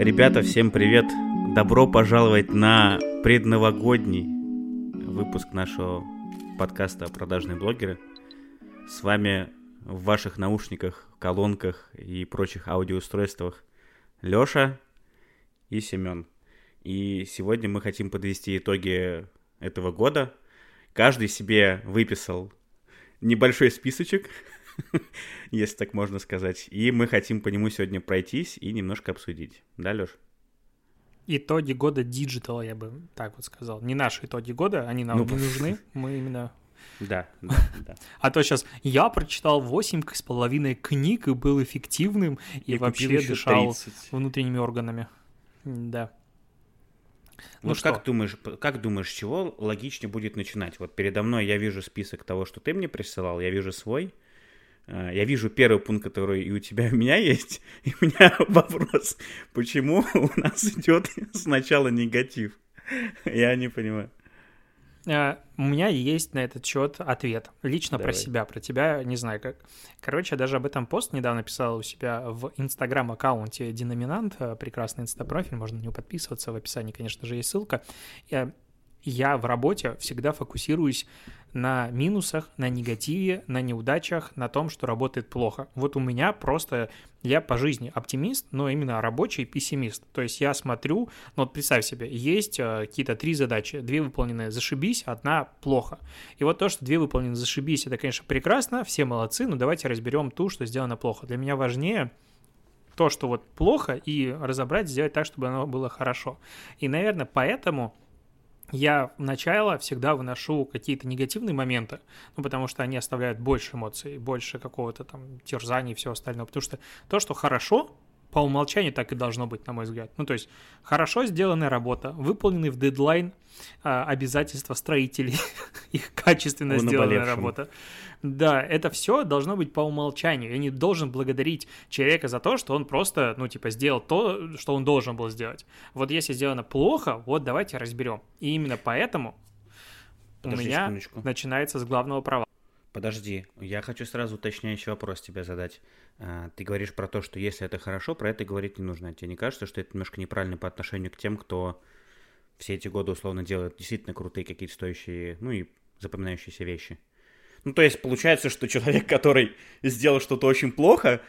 Ребята, всем привет! Добро пожаловать на предновогодний выпуск нашего подкаста «Продажные блогеры». С вами в ваших наушниках, колонках и прочих аудиоустройствах Лёша и Семён. И сегодня мы хотим подвести итоги этого года. Каждый себе выписал небольшой списочек, если так можно сказать. И мы хотим по нему сегодня пройтись и немножко обсудить. Да, Лёш? Итоги года диджитала, я бы так вот сказал. Не наши итоги года, они нам ну, не нужны. Мы именно да, да, да. А то сейчас я прочитал 8 с половиной книг и был эффективным, и, и вообще дышал 30. внутренними органами. Да. Ну, вот как думаешь, как думаешь, с чего логичнее будет начинать? Вот передо мной я вижу список того, что ты мне присылал, я вижу свой. Э, я вижу первый пункт, который и у тебя, и у меня есть. И у меня вопрос, почему у нас идет сначала негатив? Я не понимаю. Uh, у меня есть на этот счет ответ. Лично Давай. про себя, про тебя не знаю как. Короче, я даже об этом пост недавно писал у себя в инстаграм-аккаунте Диноминант. Э, прекрасный инстапрофиль, можно на него подписываться. В описании, конечно же, есть ссылка. Я, я в работе всегда фокусируюсь на минусах, на негативе, на неудачах, на том, что работает плохо. Вот у меня просто, я по жизни оптимист, но именно рабочий пессимист. То есть я смотрю, ну вот представь себе, есть э, какие-то три задачи, две выполнены зашибись, одна плохо. И вот то, что две выполнены зашибись, это, конечно, прекрасно, все молодцы, но давайте разберем ту, что сделано плохо. Для меня важнее то, что вот плохо, и разобрать, сделать так, чтобы оно было хорошо. И, наверное, поэтому я вначале всегда выношу какие-то негативные моменты, ну, потому что они оставляют больше эмоций, больше какого-то там терзания и всего остального. Потому что то, что хорошо, по умолчанию так и должно быть, на мой взгляд. Ну, то есть, хорошо сделанная работа, выполненный в дедлайн а, обязательства строителей, их качественно Он сделанная работа. Да, это все должно быть по умолчанию. Я не должен благодарить человека за то, что он просто, ну, типа, сделал то, что он должен был сделать. Вот если сделано плохо, вот давайте разберем. И именно поэтому Подожди у меня секундочку. начинается с главного права. Подожди, я хочу сразу уточняющий вопрос тебе задать. А, ты говоришь про то, что если это хорошо, про это говорить не нужно. Тебе не кажется, что это немножко неправильно по отношению к тем, кто все эти годы условно делает действительно крутые какие-то стоящие, ну и запоминающиеся вещи? Ну, то есть получается, что человек, который сделал что-то очень плохо,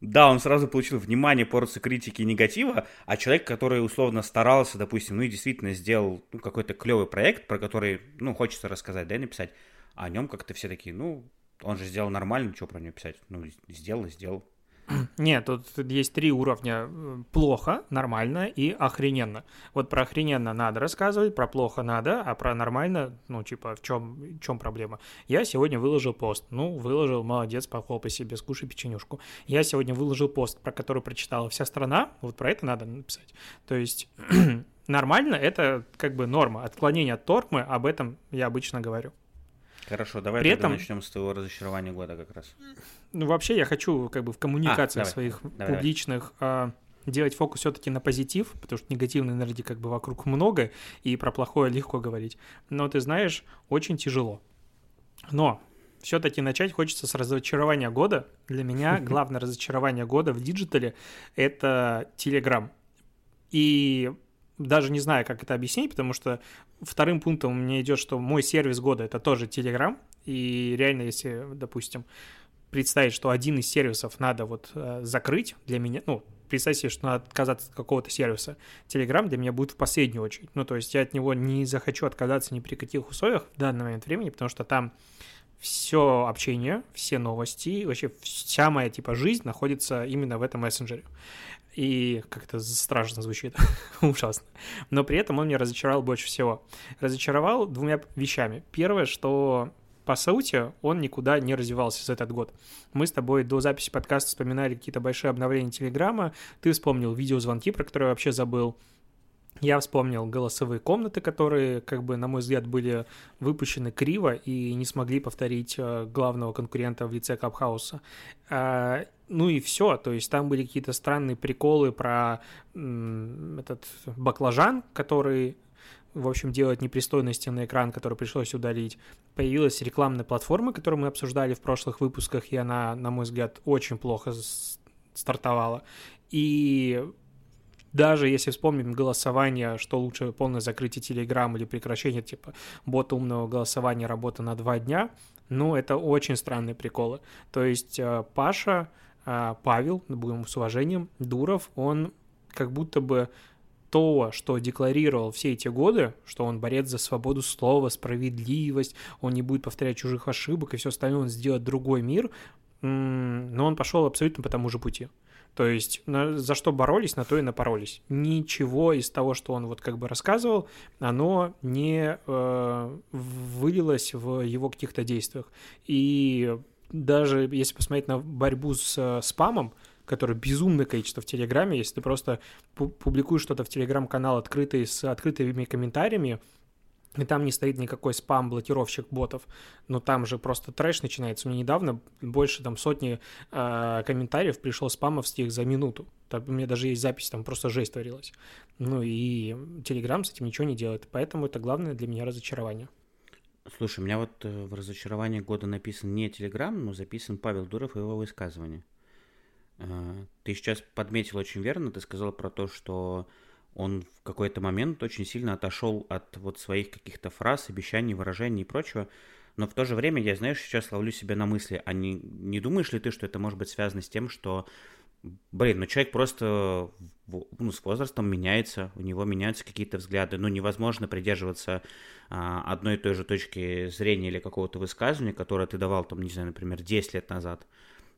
да, он сразу получил внимание, порцию критики и негатива, а человек, который условно старался, допустим, ну и действительно сделал ну, какой-то клевый проект, про который, ну, хочется рассказать, да, и написать, а о нем как-то все такие, ну, он же сделал нормально, что про него писать? Ну, сделал и сделал. Нет, тут есть три уровня. Плохо, нормально и охрененно. Вот про охрененно надо рассказывать, про плохо надо, а про нормально, ну, типа, в чем, в чем проблема? Я сегодня выложил пост. Ну, выложил, молодец, похлопай себе, скушай печенюшку. Я сегодня выложил пост, про который прочитала вся страна. Вот про это надо написать. То есть нормально, это как бы норма. Отклонение от нормы, об этом я обычно говорю. Хорошо, давай При этом... начнем с твоего разочарования года как раз. Ну, вообще, я хочу как бы в коммуникациях а, давай, своих давай, публичных давай. делать фокус все-таки на позитив, потому что негативной энергии как бы вокруг много, и про плохое легко говорить. Но ты знаешь, очень тяжело. Но все-таки начать хочется с разочарования года. Для меня главное разочарование года в диджитале — это Telegram. И даже не знаю, как это объяснить, потому что вторым пунктом у меня идет, что мой сервис года это тоже Telegram. И реально, если, допустим, представить, что один из сервисов надо вот э, закрыть для меня, ну, представьте что надо отказаться от какого-то сервиса. Telegram для меня будет в последнюю очередь. Ну, то есть я от него не захочу отказаться ни при каких условиях в данный момент времени, потому что там все общение, все новости, вообще вся моя типа жизнь находится именно в этом мессенджере и как-то страшно звучит, ужасно. Но при этом он меня разочаровал больше всего. Разочаровал двумя вещами. Первое, что по сути, он никуда не развивался за этот год. Мы с тобой до записи подкаста вспоминали какие-то большие обновления Телеграма, ты вспомнил видеозвонки, про которые я вообще забыл, я вспомнил голосовые комнаты, которые, как бы, на мой взгляд, были выпущены криво и не смогли повторить э, главного конкурента в лице Капхауса. А, ну и все, то есть там были какие-то странные приколы про этот баклажан, который в общем, делает непристойности на экран, который пришлось удалить. Появилась рекламная платформа, которую мы обсуждали в прошлых выпусках, и она, на мой взгляд, очень плохо стартовала. И даже если вспомним голосование, что лучше полное закрытие Telegram или прекращение типа бота умного голосования работа на два дня, ну, это очень странные приколы. То есть э, Паша, э, Павел, будем с уважением, Дуров, он как будто бы то, что декларировал все эти годы, что он борец за свободу слова, справедливость, он не будет повторять чужих ошибок и все остальное, он сделает другой мир, но он пошел абсолютно по тому же пути. То есть на, за что боролись, на то и напоролись. Ничего из того, что он вот как бы рассказывал, оно не э, вылилось в его каких-то действиях. И даже если посмотреть на борьбу с э, спамом, который безумное количество в Телеграме, если ты просто публикуешь что-то в Телеграм-канал открытый с открытыми комментариями, и там не стоит никакой спам-блокировщик ботов, но там же просто трэш начинается. Мне недавно больше там сотни э, комментариев пришло спамовских за минуту. Там, у меня даже есть запись, там просто жесть творилась. Ну и Телеграм с этим ничего не делает, поэтому это главное для меня разочарование. Слушай, у меня вот э, в разочаровании года написан не Телеграм, но записан Павел Дуров и его высказывание. Э, ты сейчас подметил очень верно, ты сказал про то, что он в какой-то момент очень сильно отошел от вот своих каких-то фраз, обещаний, выражений и прочего. Но в то же время я, знаешь, сейчас ловлю себя на мысли, а не, не думаешь ли ты, что это может быть связано с тем, что, блин, ну человек просто ну, с возрастом меняется, у него меняются какие-то взгляды, ну невозможно придерживаться а, одной и той же точки зрения или какого-то высказывания, которое ты давал, там, не знаю, например, 10 лет назад,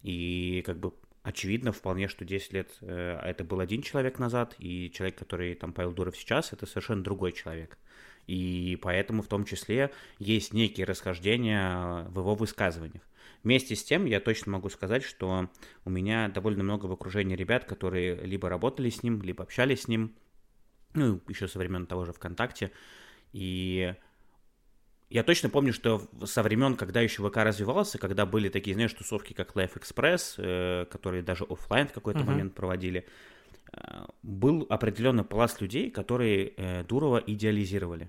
и как бы очевидно вполне, что 10 лет э, это был один человек назад, и человек, который там Павел Дуров сейчас, это совершенно другой человек. И поэтому в том числе есть некие расхождения в его высказываниях. Вместе с тем я точно могу сказать, что у меня довольно много в окружении ребят, которые либо работали с ним, либо общались с ним, ну, еще со времен того же ВКонтакте, и я точно помню, что со времен, когда еще ВК развивался, когда были такие, знаешь, тусовки, как Life Express, э, которые даже офлайн в какой-то uh-huh. момент проводили, э, был определенный пласт людей, которые э, Дурова идеализировали.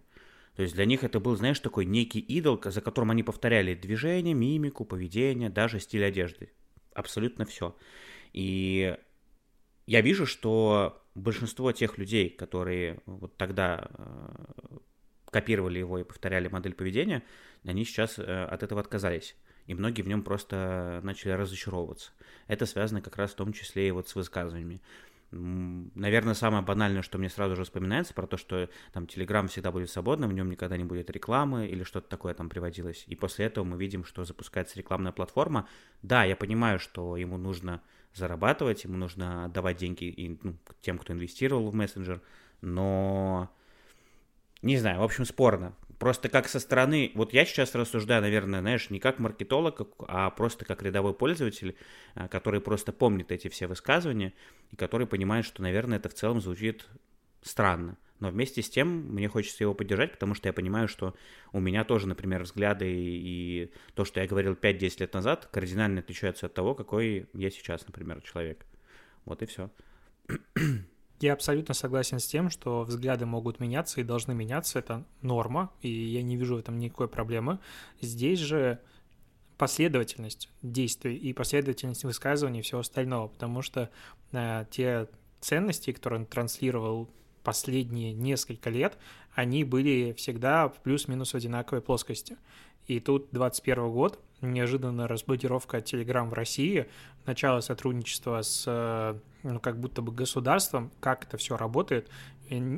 То есть для них это был, знаешь, такой некий идол, за которым они повторяли движение, мимику, поведение, даже стиль одежды. Абсолютно все. И я вижу, что большинство тех людей, которые вот тогда э, копировали его и повторяли модель поведения, они сейчас э, от этого отказались. И многие в нем просто начали разочаровываться. Это связано как раз в том числе и вот с высказываниями. Наверное, самое банальное, что мне сразу же вспоминается, про то, что там Telegram всегда будет свободным, в нем никогда не будет рекламы или что-то такое там приводилось. И после этого мы видим, что запускается рекламная платформа. Да, я понимаю, что ему нужно зарабатывать, ему нужно давать деньги и, ну, тем, кто инвестировал в мессенджер, но не знаю, в общем, спорно. Просто как со стороны, вот я сейчас рассуждаю, наверное, знаешь, не как маркетолог, а просто как рядовой пользователь, а, который просто помнит эти все высказывания и который понимает, что, наверное, это в целом звучит странно. Но вместе с тем мне хочется его поддержать, потому что я понимаю, что у меня тоже, например, взгляды и то, что я говорил 5-10 лет назад, кардинально отличаются от того, какой я сейчас, например, человек. Вот и все. Я абсолютно согласен с тем, что взгляды могут меняться и должны меняться, это норма, и я не вижу в этом никакой проблемы. Здесь же последовательность действий и последовательность высказываний и всего остального, потому что э, те ценности, которые он транслировал последние несколько лет, они были всегда в плюс-минус одинаковой плоскости. И тут 21 год, неожиданная разблокировка Telegram в России, начало сотрудничества с, ну, как будто бы государством, как это все работает.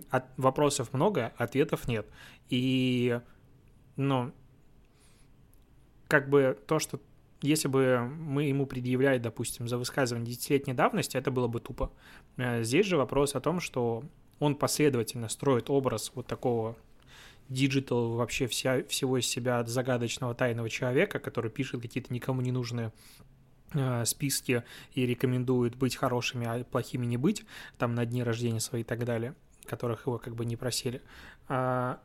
От, вопросов много, ответов нет. И, ну, как бы то, что если бы мы ему предъявляли, допустим, за высказывание десятилетней давности, это было бы тупо. Э, здесь же вопрос о том, что он последовательно строит образ вот такого диджитал вообще вся, всего из себя загадочного тайного человека, который пишет какие-то никому не нужные э, списки и рекомендует быть хорошими, а плохими не быть, там на дни рождения свои и так далее, которых его как бы не просили. А,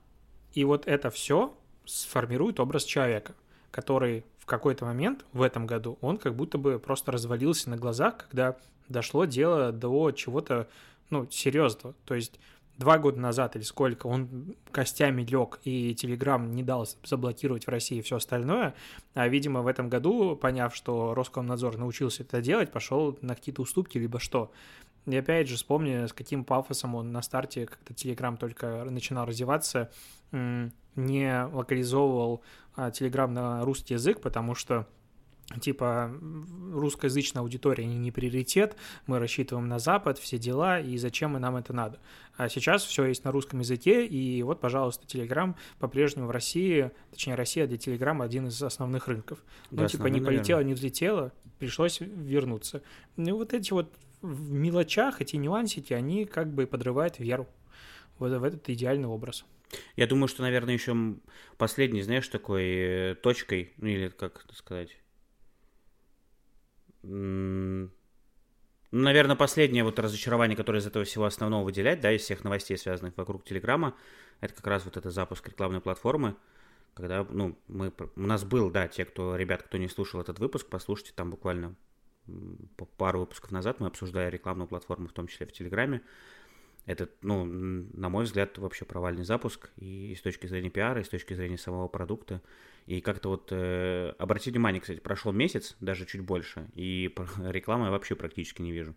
и вот это все сформирует образ человека, который в какой-то момент в этом году, он как будто бы просто развалился на глазах, когда дошло дело до чего-то, ну, серьезного. То есть два года назад или сколько он костями лег и Телеграм не дал заблокировать в России все остальное, а, видимо, в этом году, поняв, что Роскомнадзор научился это делать, пошел на какие-то уступки, либо что. И опять же, вспомни, с каким пафосом он на старте, когда Telegram только начинал развиваться, не локализовывал Telegram на русский язык, потому что типа русскоязычная аудитория не приоритет, мы рассчитываем на Запад, все дела, и зачем нам это надо. А сейчас все есть на русском языке, и вот, пожалуйста, Telegram по-прежнему в России, точнее, Россия для Telegram один из основных рынков. Ну, да, типа, не полетело, не взлетело, пришлось вернуться. Ну, вот эти вот в мелочах, эти нюансики, они как бы подрывают веру вот в этот идеальный образ. Я думаю, что, наверное, еще последний, знаешь, такой э, точкой, ну или как это сказать, ну, наверное, последнее вот разочарование, которое из этого всего основного выделять, да, из всех новостей, связанных вокруг Телеграма, это как раз вот это запуск рекламной платформы, когда, ну, мы, у нас был, да, те, кто, ребят, кто не слушал этот выпуск, послушайте, там буквально пару выпусков назад мы обсуждали рекламную платформу, в том числе в Телеграме. Это, ну, на мой взгляд, вообще провальный запуск и с точки зрения пиара, и с точки зрения самого продукта. И как-то вот, э, обратите внимание, кстати, прошел месяц, даже чуть больше, и рекламы я вообще практически не вижу.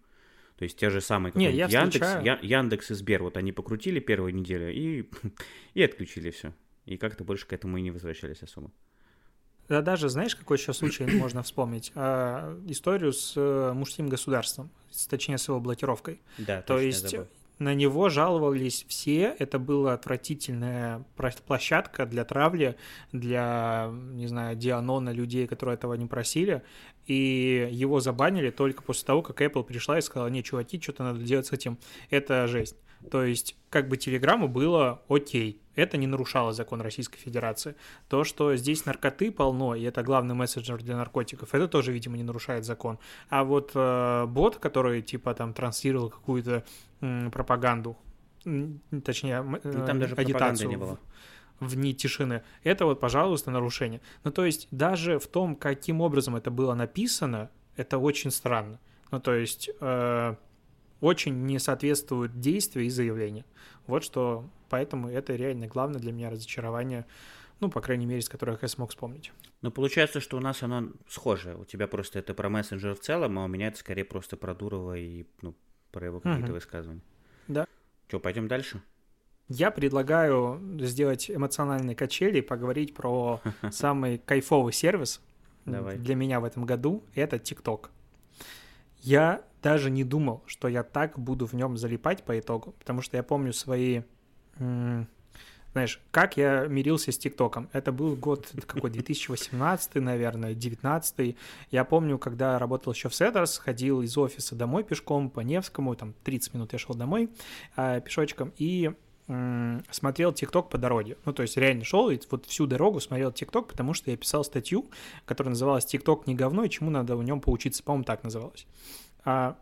То есть те же самые не, я Яндекс, встречаю... Я, Яндекс и Сбер, вот они покрутили первую неделю и, и отключили все. И как-то больше к этому и не возвращались особо. Да даже, знаешь, какой еще случай можно вспомнить? А, историю с э, мужским государством, точнее, с его блокировкой. Да, То есть на него жаловались все. Это была отвратительная площадка для травли, для, не знаю, дианона людей, которые этого не просили. И его забанили только после того, как Apple пришла и сказала, не, чуваки, что-то надо делать с этим. Это жесть. То есть, как бы Телеграмму было окей. Это не нарушало закон Российской Федерации. То, что здесь наркоты полно, и это главный мессенджер для наркотиков, это тоже, видимо, не нарушает закон. А вот э, бот, который, типа, там, транслировал какую-то э, пропаганду, точнее, э, там даже агитацию не было. В, в дни тишины. Это вот, пожалуйста, нарушение. Ну, то есть, даже в том, каким образом это было написано, это очень странно. Ну, то есть... Э, очень не соответствуют действия и заявления. Вот что, поэтому это реально главное для меня разочарование, ну, по крайней мере, с которых я смог вспомнить. Ну, получается, что у нас оно схожее. У тебя просто это про мессенджер в целом, а у меня это скорее просто про Дурова и, ну, про его какие-то угу. высказывания. Да. Что, пойдем дальше? Я предлагаю сделать эмоциональные качели и поговорить про самый кайфовый сервис Давай. для меня в этом году. Это TikTok. Я даже не думал, что я так буду в нем залипать по итогу, потому что я помню свои... Знаешь, как я мирился с ТикТоком? Это был год какой, 2018, наверное, 19 Я помню, когда работал еще в Setters, ходил из офиса домой пешком по Невскому, там 30 минут я шел домой э, пешочком, и смотрел ТикТок по дороге. Ну, то есть реально шел и вот всю дорогу смотрел ТикТок, потому что я писал статью, которая называлась «ТикТок не говно, и чему надо в нем поучиться». По-моему, так называлась. А,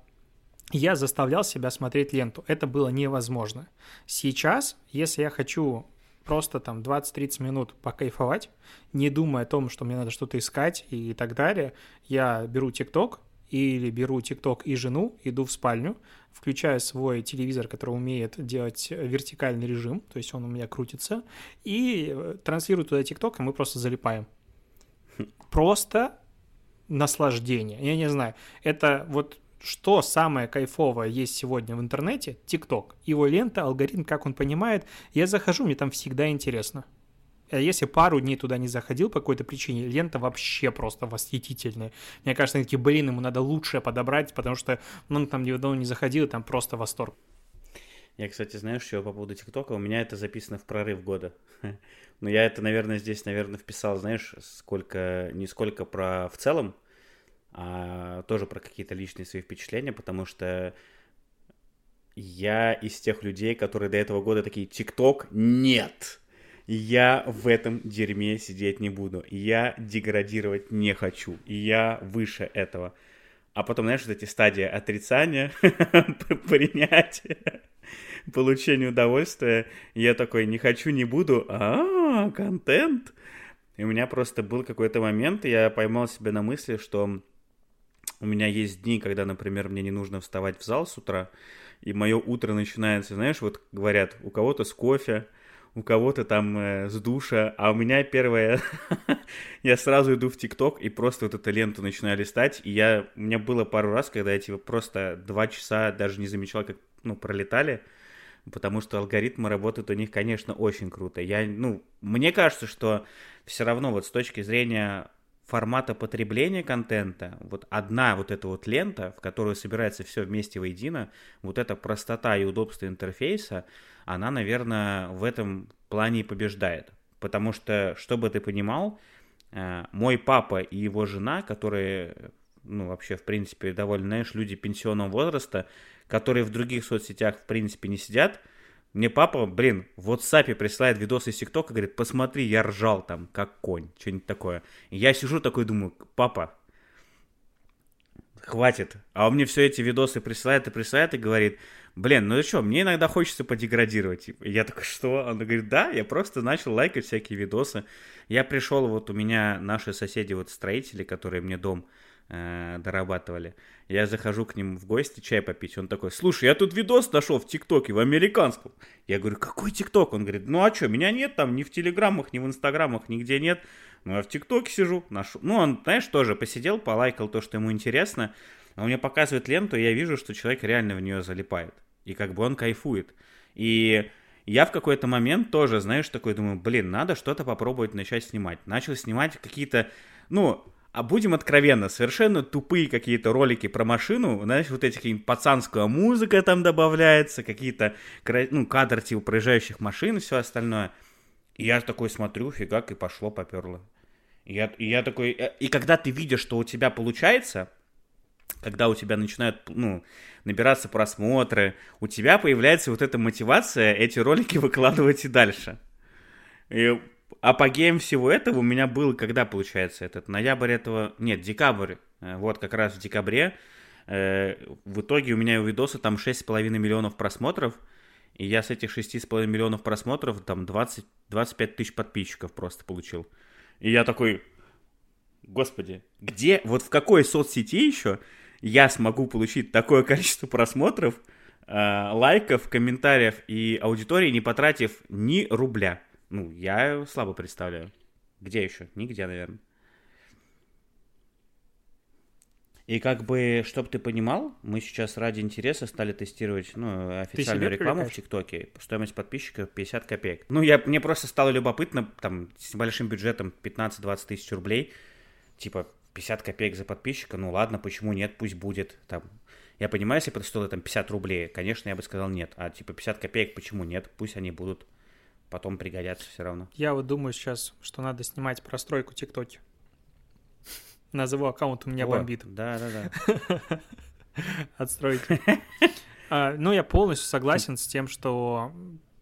я заставлял себя смотреть ленту. Это было невозможно. Сейчас, если я хочу просто там 20-30 минут покайфовать, не думая о том, что мне надо что-то искать и так далее, я беру ТикТок или беру ТикТок и жену, иду в спальню, включаю свой телевизор, который умеет делать вертикальный режим, то есть он у меня крутится, и э, транслирую туда ТикТок, и мы просто залипаем. Просто наслаждение. Я не знаю, это вот что самое кайфовое есть сегодня в интернете? ТикТок. Его лента, алгоритм, как он понимает. Я захожу, мне там всегда интересно. А если пару дней туда не заходил по какой-то причине, лента вообще просто восхитительная. Мне кажется, такие, блин, ему надо лучшее подобрать, потому что ну, он там давно не заходил, и там просто восторг. Я, кстати, знаешь, что по поводу ТикТока? У меня это записано в прорыв года. Но я это, наверное, здесь, наверное, вписал, знаешь, сколько, не сколько про в целом, а тоже про какие-то личные свои впечатления, потому что я из тех людей, которые до этого года такие, ТикТок, нет, я в этом дерьме сидеть не буду, я деградировать не хочу, я выше этого. А потом, знаешь, вот эти стадии отрицания, принятия, получения удовольствия, я такой, не хочу, не буду, а, контент. И у меня просто был какой-то момент, я поймал себя на мысли, что у меня есть дни, когда, например, мне не нужно вставать в зал с утра, и мое утро начинается, знаешь, вот говорят, у кого-то с кофе, у кого-то там э, с душа, а у меня первое, я сразу иду в ТикТок и просто вот эту ленту начинаю листать, и я, у меня было пару раз, когда я типа просто два часа даже не замечал, как, ну, пролетали, потому что алгоритмы работают у них, конечно, очень круто. Я, ну, мне кажется, что все равно вот с точки зрения формата потребления контента, вот одна вот эта вот лента, в которую собирается все вместе воедино, вот эта простота и удобство интерфейса, она, наверное, в этом плане побеждает. Потому что, чтобы ты понимал, э, мой папа и его жена, которые, ну, вообще, в принципе, довольно, знаешь, люди пенсионного возраста, которые в других соцсетях, в принципе, не сидят, мне папа, блин, в WhatsApp присылает видосы из ТикТока, говорит, посмотри, я ржал там, как конь, что-нибудь такое. И я сижу такой, думаю, папа, хватит. А он мне все эти видосы присылает и присылает и говорит, блин, ну что, мне иногда хочется подеградировать. И я такой, что? Он говорит, да, я просто начал лайкать всякие видосы. Я пришел, вот у меня наши соседи, вот строители, которые мне дом э, дорабатывали. Я захожу к ним в гости чай попить. Он такой, слушай, я тут видос нашел в ТикТоке, в американском. Я говорю, какой ТикТок? Он говорит, ну а что, меня нет там ни в Телеграмах, ни в Инстаграмах, нигде нет. Ну я в ТикТоке сижу. Нашел. Ну он, знаешь, тоже посидел, полайкал то, что ему интересно. Он мне показывает ленту, и я вижу, что человек реально в нее залипает. И как бы он кайфует. И я в какой-то момент тоже, знаешь, такой думаю, блин, надо что-то попробовать начать снимать. Начал снимать какие-то, ну, а будем откровенно, совершенно тупые какие-то ролики про машину, знаешь, вот эти какие-нибудь пацанская музыка там добавляется, какие-то, ну, кадры типа проезжающих машин и все остальное. И я такой смотрю, фигак, и пошло, поперло. И я, и я такой, э, и когда ты видишь, что у тебя получается, когда у тебя начинают, ну, набираться просмотры, у тебя появляется вот эта мотивация эти ролики выкладывать и дальше. И апогеем всего этого у меня был, когда получается этот, ноябрь этого, нет, декабрь, э, вот как раз в декабре, э, в итоге у меня у видоса там 6,5 миллионов просмотров, и я с этих 6,5 миллионов просмотров там 20, 25 тысяч подписчиков просто получил. И я такой, господи, где, вот в какой соцсети еще я смогу получить такое количество просмотров, э, лайков, комментариев и аудитории, не потратив ни рубля? Ну, я слабо представляю. Где еще? Нигде, наверное. И как бы, чтобы ты понимал, мы сейчас ради интереса стали тестировать ну, официальную рекламу в ТикТоке. Стоимость подписчика 50 копеек. Ну, я, мне просто стало любопытно, там, с небольшим бюджетом 15-20 тысяч рублей, типа 50 копеек за подписчика, ну ладно, почему нет, пусть будет. Там, я понимаю, если бы это стоило там 50 рублей, конечно, я бы сказал нет. А типа 50 копеек, почему нет, пусть они будут потом пригодятся все равно. Я вот думаю сейчас, что надо снимать простройку ТикТоке. Назову аккаунт у меня О, бомбит. Да, да, да. Отстроить. А, ну, я полностью согласен с тем, что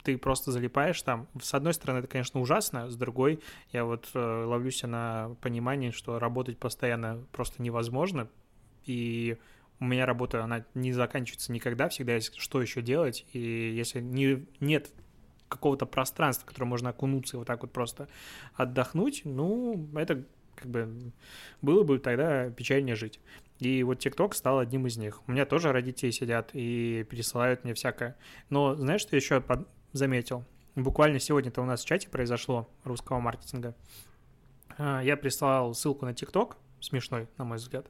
ты просто залипаешь там. С одной стороны, это, конечно, ужасно, с другой, я вот э, ловлюсь на понимании, что работать постоянно просто невозможно, и у меня работа, она не заканчивается никогда, всегда есть что еще делать, и если не, нет какого-то пространства, в которое можно окунуться и вот так вот просто отдохнуть, ну, это как бы было бы тогда печальнее жить. И вот ТикТок стал одним из них. У меня тоже родители сидят и пересылают мне всякое. Но знаешь, что еще заметил? Буквально сегодня-то у нас в чате произошло русского маркетинга. А, я прислал ссылку на ТикТок, смешной, на мой взгляд.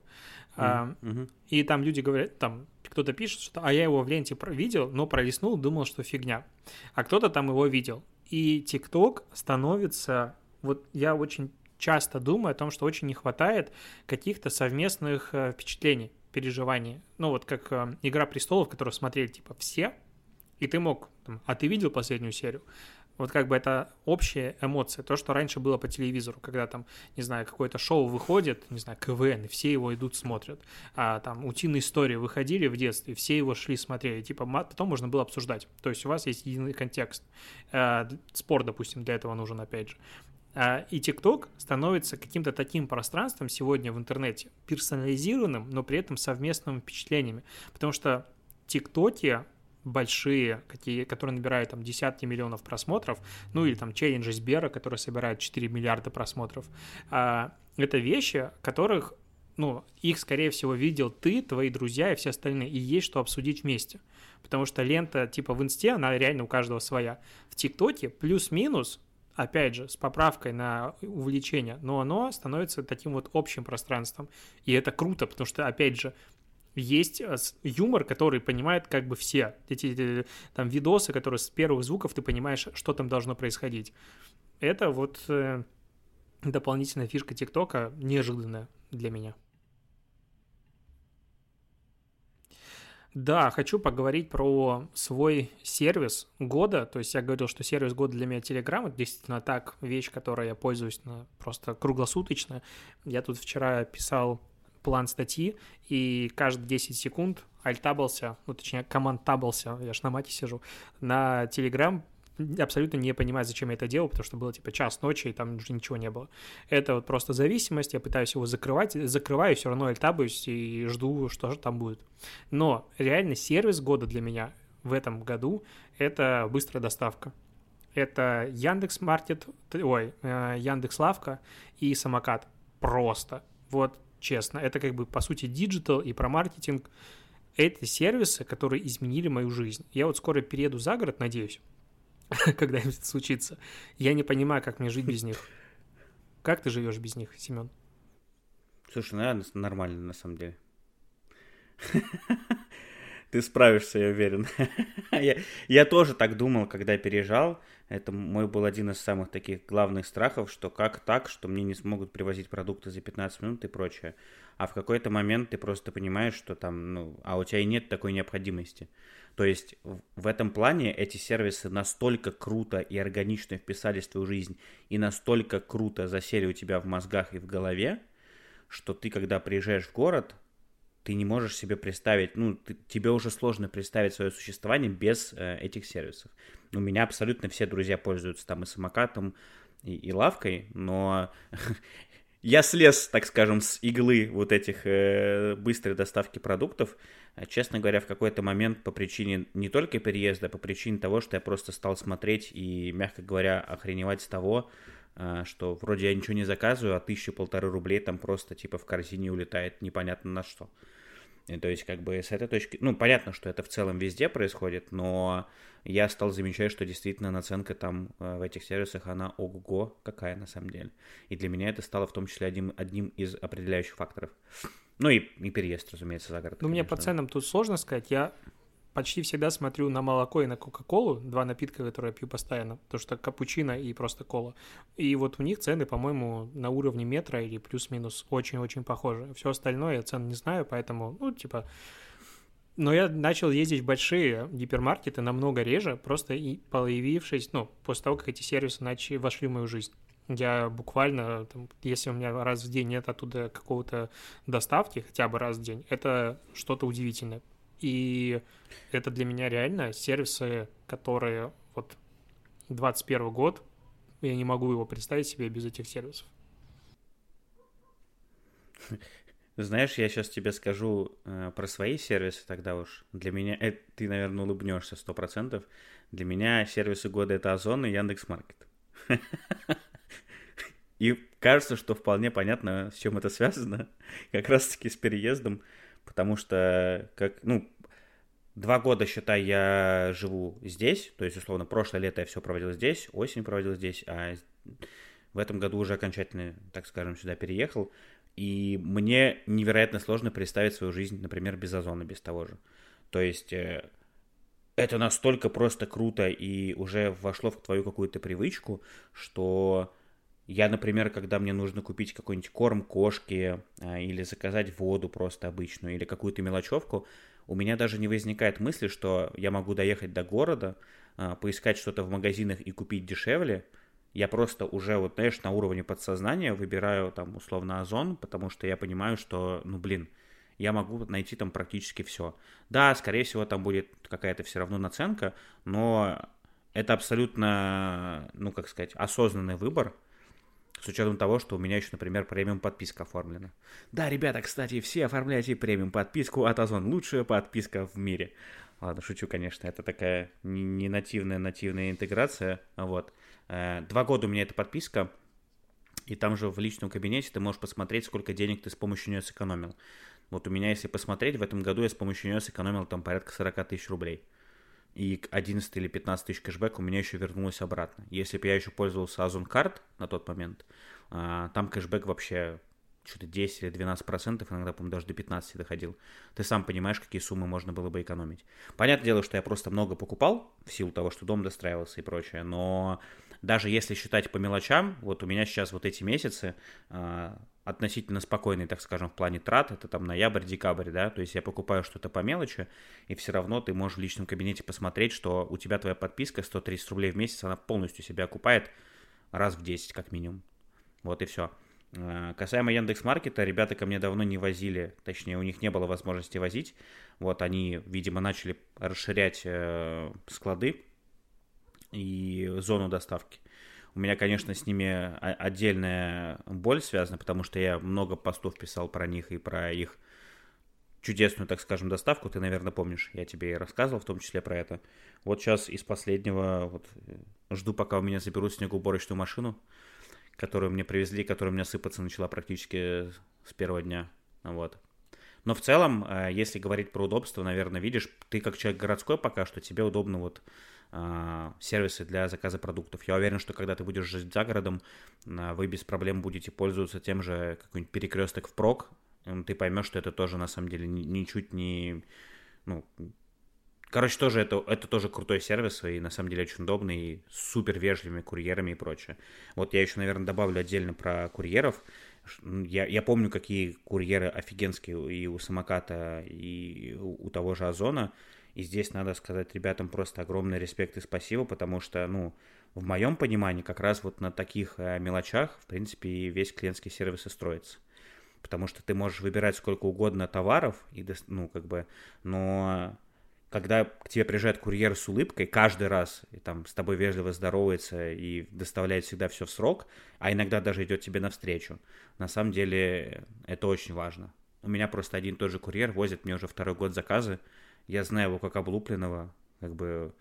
Mm-hmm. И там люди говорят, там кто-то пишет, что а я его в ленте видел, но пролистнул, думал, что фигня. А кто-то там его видел. И ТикТок становится... Вот я очень часто думаю о том, что очень не хватает каких-то совместных э, впечатлений, переживаний. Ну вот как э, «Игра престолов», которую смотрели типа все, и ты мог, там, а ты видел последнюю серию? Вот как бы это общая эмоция, то, что раньше было по телевизору, когда там, не знаю, какое-то шоу выходит, не знаю, КВН, и все его идут смотрят. А там утиные истории выходили в детстве, все его шли смотрели, типа потом можно было обсуждать. То есть у вас есть единый контекст. А, спор, допустим, для этого нужен, опять же. А, и ТикТок становится каким-то таким пространством сегодня в интернете, персонализированным, но при этом совместными впечатлениями. Потому что ТикТоке большие, какие, которые набирают там десятки миллионов просмотров, ну или там челленджи Сбера, которые собирают 4 миллиарда просмотров. А, это вещи, которых ну, их, скорее всего, видел ты, твои друзья и все остальные, и есть что обсудить вместе. Потому что лента типа в инсте, она реально у каждого своя. В ТикТоке плюс-минус, опять же, с поправкой на увлечение, но оно становится таким вот общим пространством. И это круто, потому что, опять же, есть э, юмор, который понимает как бы все. Эти, эти там видосы, которые с первых звуков ты понимаешь, что там должно происходить. Это вот э, дополнительная фишка ТикТока, неожиданная для меня. Да, хочу поговорить про свой сервис года. То есть я говорил, что сервис года для меня Telegram. Это действительно так, вещь, которой я пользуюсь на, просто круглосуточно. Я тут вчера писал план статьи, и каждые 10 секунд альтабался, ну, точнее, команд табался, я ж на мате сижу, на Telegram абсолютно не понимаю, зачем я это делал, потому что было типа час ночи, и там уже ничего не было. Это вот просто зависимость, я пытаюсь его закрывать, закрываю, все равно альтабаюсь и жду, что же там будет. Но реально сервис года для меня в этом году — это быстрая доставка. Это Яндекс Маркет, ой, э, Яндекс Лавка и Самокат. Просто. Вот честно. Это как бы, по сути, диджитал и про маркетинг. Это сервисы, которые изменили мою жизнь. Я вот скоро перееду за город, надеюсь, когда это случится. Я не понимаю, как мне жить без них. Как ты живешь без них, Семен? Слушай, ну нормально, на самом деле. Ты справишься, я уверен. я, я тоже так думал, когда переезжал. Это мой был один из самых таких главных страхов, что как так, что мне не смогут привозить продукты за 15 минут и прочее. А в какой-то момент ты просто понимаешь, что там, ну, а у тебя и нет такой необходимости. То есть в этом плане эти сервисы настолько круто и органично вписались в твою жизнь и настолько круто засели у тебя в мозгах и в голове, что ты, когда приезжаешь в город, ты не можешь себе представить, ну, ты, тебе уже сложно представить свое существование без э, этих сервисов. У меня абсолютно все друзья пользуются там и самокатом, и, и лавкой, но я слез, так скажем, с иглы вот этих э, быстрой доставки продуктов, а, честно говоря, в какой-то момент по причине не только переезда, а по причине того, что я просто стал смотреть и, мягко говоря, охреневать с того, а, что вроде я ничего не заказываю, а тысячу-полторы рублей там просто типа в корзине улетает непонятно на что. И, то есть, как бы с этой точки... Ну, понятно, что это в целом везде происходит, но я стал замечать, что действительно наценка там э, в этих сервисах, она ого-го какая на самом деле. И для меня это стало в том числе одним, одним из определяющих факторов. Ну и, и переезд, разумеется, за город. Ну, мне по ценам тут сложно сказать. Я почти всегда смотрю на молоко и на Кока-Колу, два напитка, которые я пью постоянно, потому что капучино и просто кола. И вот у них цены, по-моему, на уровне метра или плюс-минус очень-очень похожи. Все остальное я цен не знаю, поэтому, ну, типа... Но я начал ездить в большие гипермаркеты намного реже, просто и появившись, ну, после того, как эти сервисы начали, вошли в мою жизнь. Я буквально, там, если у меня раз в день нет оттуда какого-то доставки, хотя бы раз в день, это что-то удивительное. И это для меня реально сервисы, которые вот 21 год, я не могу его представить себе без этих сервисов. Знаешь, я сейчас тебе скажу э, про свои сервисы тогда уж. Для меня, это, ты, наверное, улыбнешься сто процентов. Для меня сервисы года это Озон и Яндекс.Маркет. И кажется, что вполне понятно, с чем это связано. Как раз-таки с переездом. Потому что, как, ну, два года, считай, я живу здесь. То есть, условно, прошлое лето я все проводил здесь, осень проводил здесь, а в этом году уже окончательно, так скажем, сюда переехал. И мне невероятно сложно представить свою жизнь, например, без озона, без того же. То есть э, это настолько просто круто и уже вошло в твою какую-то привычку, что я, например, когда мне нужно купить какой-нибудь корм кошке а, или заказать воду просто обычную или какую-то мелочевку, у меня даже не возникает мысли, что я могу доехать до города, а, поискать что-то в магазинах и купить дешевле. Я просто уже, вот, знаешь, на уровне подсознания выбираю там условно Озон, потому что я понимаю, что, ну, блин, я могу найти там практически все. Да, скорее всего, там будет какая-то все равно наценка, но это абсолютно, ну, как сказать, осознанный выбор – с учетом того, что у меня еще, например, премиум подписка оформлена. Да, ребята, кстати, все оформляйте премиум подписку от Озон. Лучшая подписка в мире. Ладно, шучу, конечно, это такая не нативная нативная интеграция. Вот. Э, два года у меня эта подписка. И там же в личном кабинете ты можешь посмотреть, сколько денег ты с помощью нее сэкономил. Вот у меня, если посмотреть, в этом году я с помощью нее сэкономил там порядка 40 тысяч рублей. И 11 или 15 тысяч кэшбэк у меня еще вернулось обратно. Если бы я еще пользовался Озон карт на тот момент, а, там кэшбэк вообще что-то 10 или 12 процентов, иногда, по-моему, даже до 15 доходил. Ты сам понимаешь, какие суммы можно было бы экономить. Понятное дело, что я просто много покупал в силу того, что дом достраивался и прочее, но даже если считать по мелочам, вот у меня сейчас вот эти месяцы э, относительно спокойные, так скажем, в плане трат, это там ноябрь-декабрь, да, то есть я покупаю что-то по мелочи, и все равно ты можешь в личном кабинете посмотреть, что у тебя твоя подписка 130 рублей в месяц, она полностью себя окупает раз в 10 как минимум. Вот и все. Э, касаемо Яндекс Маркета, ребята ко мне давно не возили, точнее, у них не было возможности возить. Вот они, видимо, начали расширять э, склады и зону доставки. У меня, конечно, с ними отдельная боль связана, потому что я много постов писал про них и про их чудесную, так скажем, доставку. Ты, наверное, помнишь, я тебе и рассказывал в том числе про это. Вот сейчас из последнего вот, жду, пока у меня заберут снегоуборочную машину которую мне привезли, которая у меня сыпаться начала практически с первого дня. Вот. Но в целом, э, если говорить про удобство, наверное, видишь, ты как человек городской пока что, тебе удобно вот сервисы для заказа продуктов. Я уверен, что когда ты будешь жить за городом, э, вы без проблем будете пользоваться тем же какой-нибудь перекресток в прок, ты поймешь, что это тоже на самом деле ничуть не, ну, Короче, тоже это, это тоже крутой сервис и на самом деле очень удобный, и супер вежливыми курьерами и прочее. Вот я еще, наверное, добавлю отдельно про курьеров. Я, я помню, какие курьеры офигенские и у самоката, и у того же Озона. И здесь надо сказать ребятам просто огромный респект и спасибо, потому что, ну, в моем понимании, как раз вот на таких э, мелочах, в принципе, и весь клиентский сервис и строится. Потому что ты можешь выбирать сколько угодно товаров, и, ну, как бы, но когда к тебе приезжает курьер с улыбкой каждый раз, и там с тобой вежливо здоровается и доставляет всегда все в срок, а иногда даже идет тебе навстречу, на самом деле это очень важно. У меня просто один и тот же курьер возит мне уже второй год заказы, я знаю его как облупленного, как бы,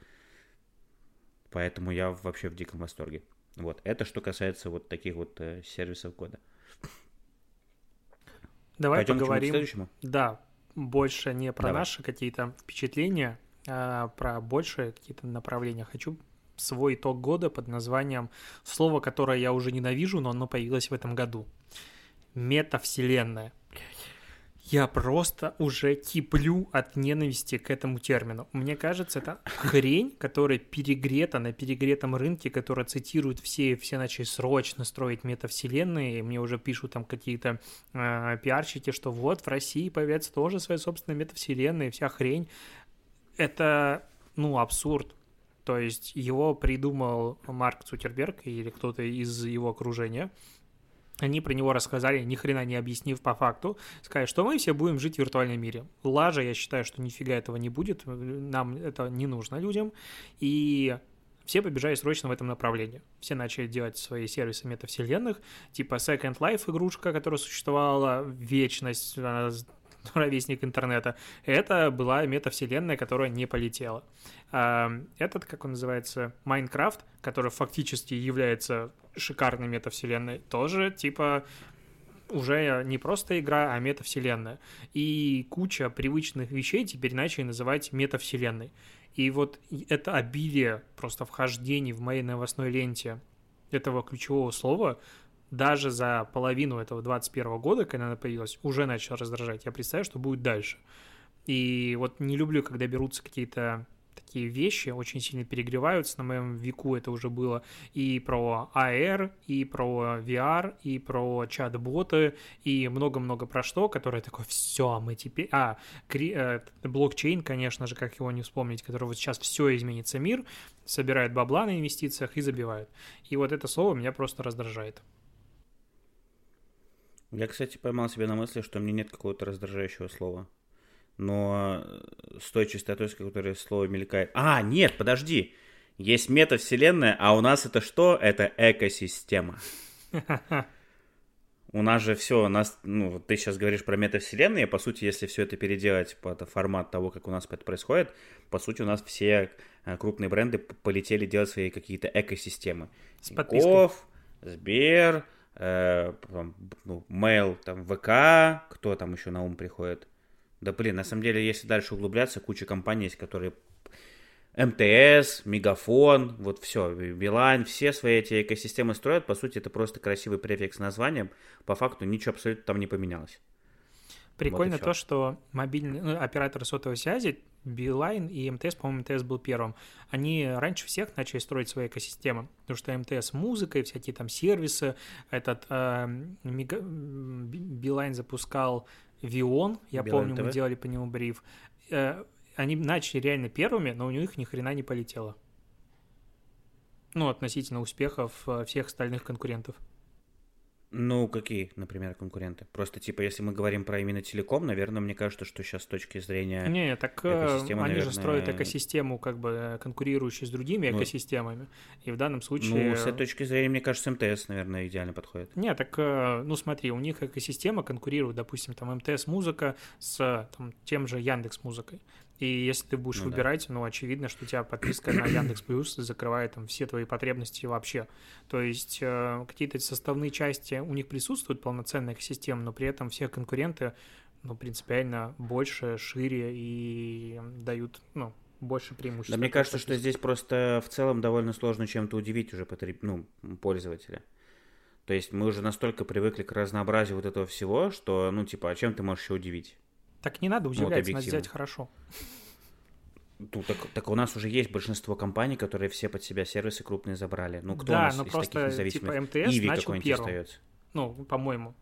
поэтому я вообще в диком восторге. Вот, это что касается вот таких вот э, сервисов года. Давай Пойдем поговорим. К следующему? Да, больше не про Давай. наши какие-то впечатления, а про большие какие-то направления. Хочу свой итог года под названием слово, которое я уже ненавижу, но оно появилось в этом году. Метавселенная я просто уже киплю от ненависти к этому термину. Мне кажется, это хрень, которая перегрета на перегретом рынке, которая цитирует все, все начали срочно строить метавселенные, и мне уже пишут там какие-то э, пиарщики, что вот в России появятся тоже свои собственные метавселенные, вся хрень. Это, ну, абсурд. То есть его придумал Марк Цукерберг или кто-то из его окружения – они про него рассказали, ни хрена не объяснив по факту, сказали, что мы все будем жить в виртуальном мире. Лажа, я считаю, что нифига этого не будет, нам это не нужно людям, и все побежали срочно в этом направлении. Все начали делать свои сервисы метавселенных, типа Second Life игрушка, которая существовала вечность, ровесник интернета. Это была метавселенная, которая не полетела. Этот, как он называется, Майнкрафт, который фактически является шикарной метавселенной, тоже типа уже не просто игра, а метавселенная. И куча привычных вещей теперь начали называть метавселенной. И вот это обилие просто вхождений в моей новостной ленте этого ключевого слова даже за половину этого 21 года, когда она появилась, уже начал раздражать. Я представляю, что будет дальше. И вот не люблю, когда берутся какие-то такие вещи, очень сильно перегреваются. На моем веку это уже было и про AR, и про VR, и про чат-боты, и много-много про что, которое такое, все, мы теперь... А, кри... э, блокчейн, конечно же, как его не вспомнить, который вот сейчас все изменится мир, собирает бабла на инвестициях и забивает. И вот это слово меня просто раздражает. Я, кстати, поймал себя на мысли, что мне нет какого-то раздражающего слова. Но с той частотой, с которой слово мелькает... А, нет, подожди! Есть метавселенная, а у нас это что? Это экосистема. У нас же все, у нас, ну, ты сейчас говоришь про метавселенные, по сути, если все это переделать под формат того, как у нас это происходит, по сути, у нас все э, крупные бренды полетели делать свои какие-то экосистемы. С Тинькофф, Сбер, э, ну, Mail, там, ВК, кто там еще на ум приходит? Да блин, на самом деле, если дальше углубляться, куча компаний есть, которые МТС, Мегафон, вот все, Билайн, все свои эти экосистемы строят. По сути, это просто красивый префикс названием. По факту ничего абсолютно там не поменялось. Прикольно вот то, что мобильные ну, операторы сотовой связи, Билайн и МТС, по-моему, мтс был первым, они раньше всех начали строить свои экосистемы, потому что МТС музыка и всякие там сервисы, этот э, Мега... Билайн запускал Veon, я Билайн помню, ТВ? мы делали по нему бриф. Э, они начали реально первыми, но у них ни хрена не полетело. Ну, относительно успехов э, всех остальных конкурентов. Ну, какие, например, конкуренты? Просто, типа, если мы говорим про именно телеком, наверное, мне кажется, что сейчас с точки зрения Не, так э, они наверное... же строят экосистему, как бы, конкурирующую с другими ну, экосистемами. И в данном случае... Ну, с этой точки зрения, мне кажется, МТС, наверное, идеально подходит. Не, так, э, ну, смотри, у них экосистема конкурирует, допустим, там, МТС-музыка с там, тем же Яндекс-музыкой. И если ты будешь ну, выбирать, да. ну, очевидно, что у тебя подписка на Яндекс Плюс закрывает там все твои потребности вообще. То есть э, какие-то составные части у них присутствуют, полноценная экосистема, но при этом все конкуренты, ну, принципиально больше, шире и дают, ну, больше преимуществ. Да, мне кажется, что здесь просто в целом довольно сложно чем-то удивить уже потреб... ну, пользователя. То есть мы уже настолько привыкли к разнообразию вот этого всего, что, ну, типа, а чем ты можешь еще удивить? Так не надо удивляться, вот надо сделать хорошо. Ну, так, так у нас уже есть большинство компаний, которые все под себя сервисы крупные забрали. Ну, кто да, у нас но из просто, таких независимых? Типа, МТС Иви начал первым. Остается? Ну, по-моему.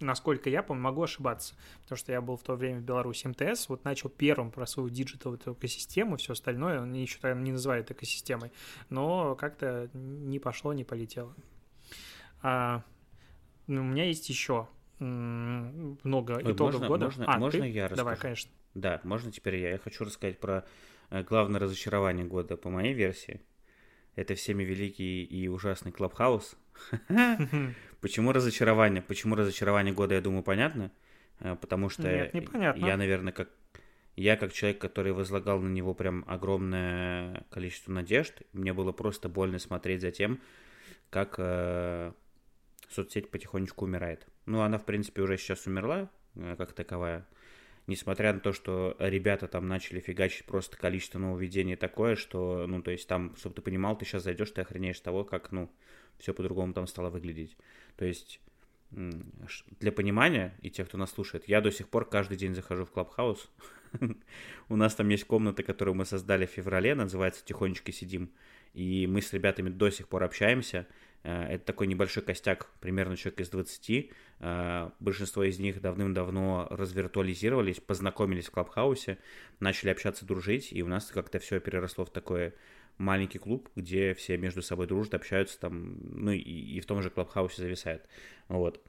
Насколько я помню, могу ошибаться, потому что я был в то время в Беларуси. МТС вот начал первым про свою диджитал эту экосистему, все остальное они еще тогда не называют экосистемой, но как-то не пошло, не полетело. А, ну, у меня есть еще много Ой, итогов можно, года. Можно, а, можно ты? я расскажу? Давай, конечно. Да, можно теперь я. Я хочу рассказать про э, главное разочарование года по моей версии. Это всеми великий и ужасный Клабхаус. Почему разочарование? Почему разочарование года, я думаю, понятно. Э, потому что Нет, непонятно. я, наверное, как я как человек, который возлагал на него прям огромное количество надежд, мне было просто больно смотреть за тем, как э, соцсеть потихонечку умирает. Ну, она, в принципе, уже сейчас умерла, э, как таковая. Несмотря на то, что ребята там начали фигачить просто количество нововведений такое, что, ну, то есть там, чтобы ты понимал, ты сейчас зайдешь, ты охренеешь того, как, ну, все по-другому там стало выглядеть. То есть для понимания, и тех, кто нас слушает, я до сих пор каждый день захожу в Клабхаус. У нас там есть комната, которую мы создали в феврале, называется «Тихонечко сидим». И мы с ребятами до сих пор общаемся. Э, это такой небольшой костяк, примерно человек из 20. Э, большинство из них давным-давно развиртуализировались, познакомились в Клабхаусе, начали общаться, дружить, и у нас как-то все переросло в такой маленький клуб, где все между собой дружат, общаются там, ну и, и в том же Клабхаусе зависают. Вот.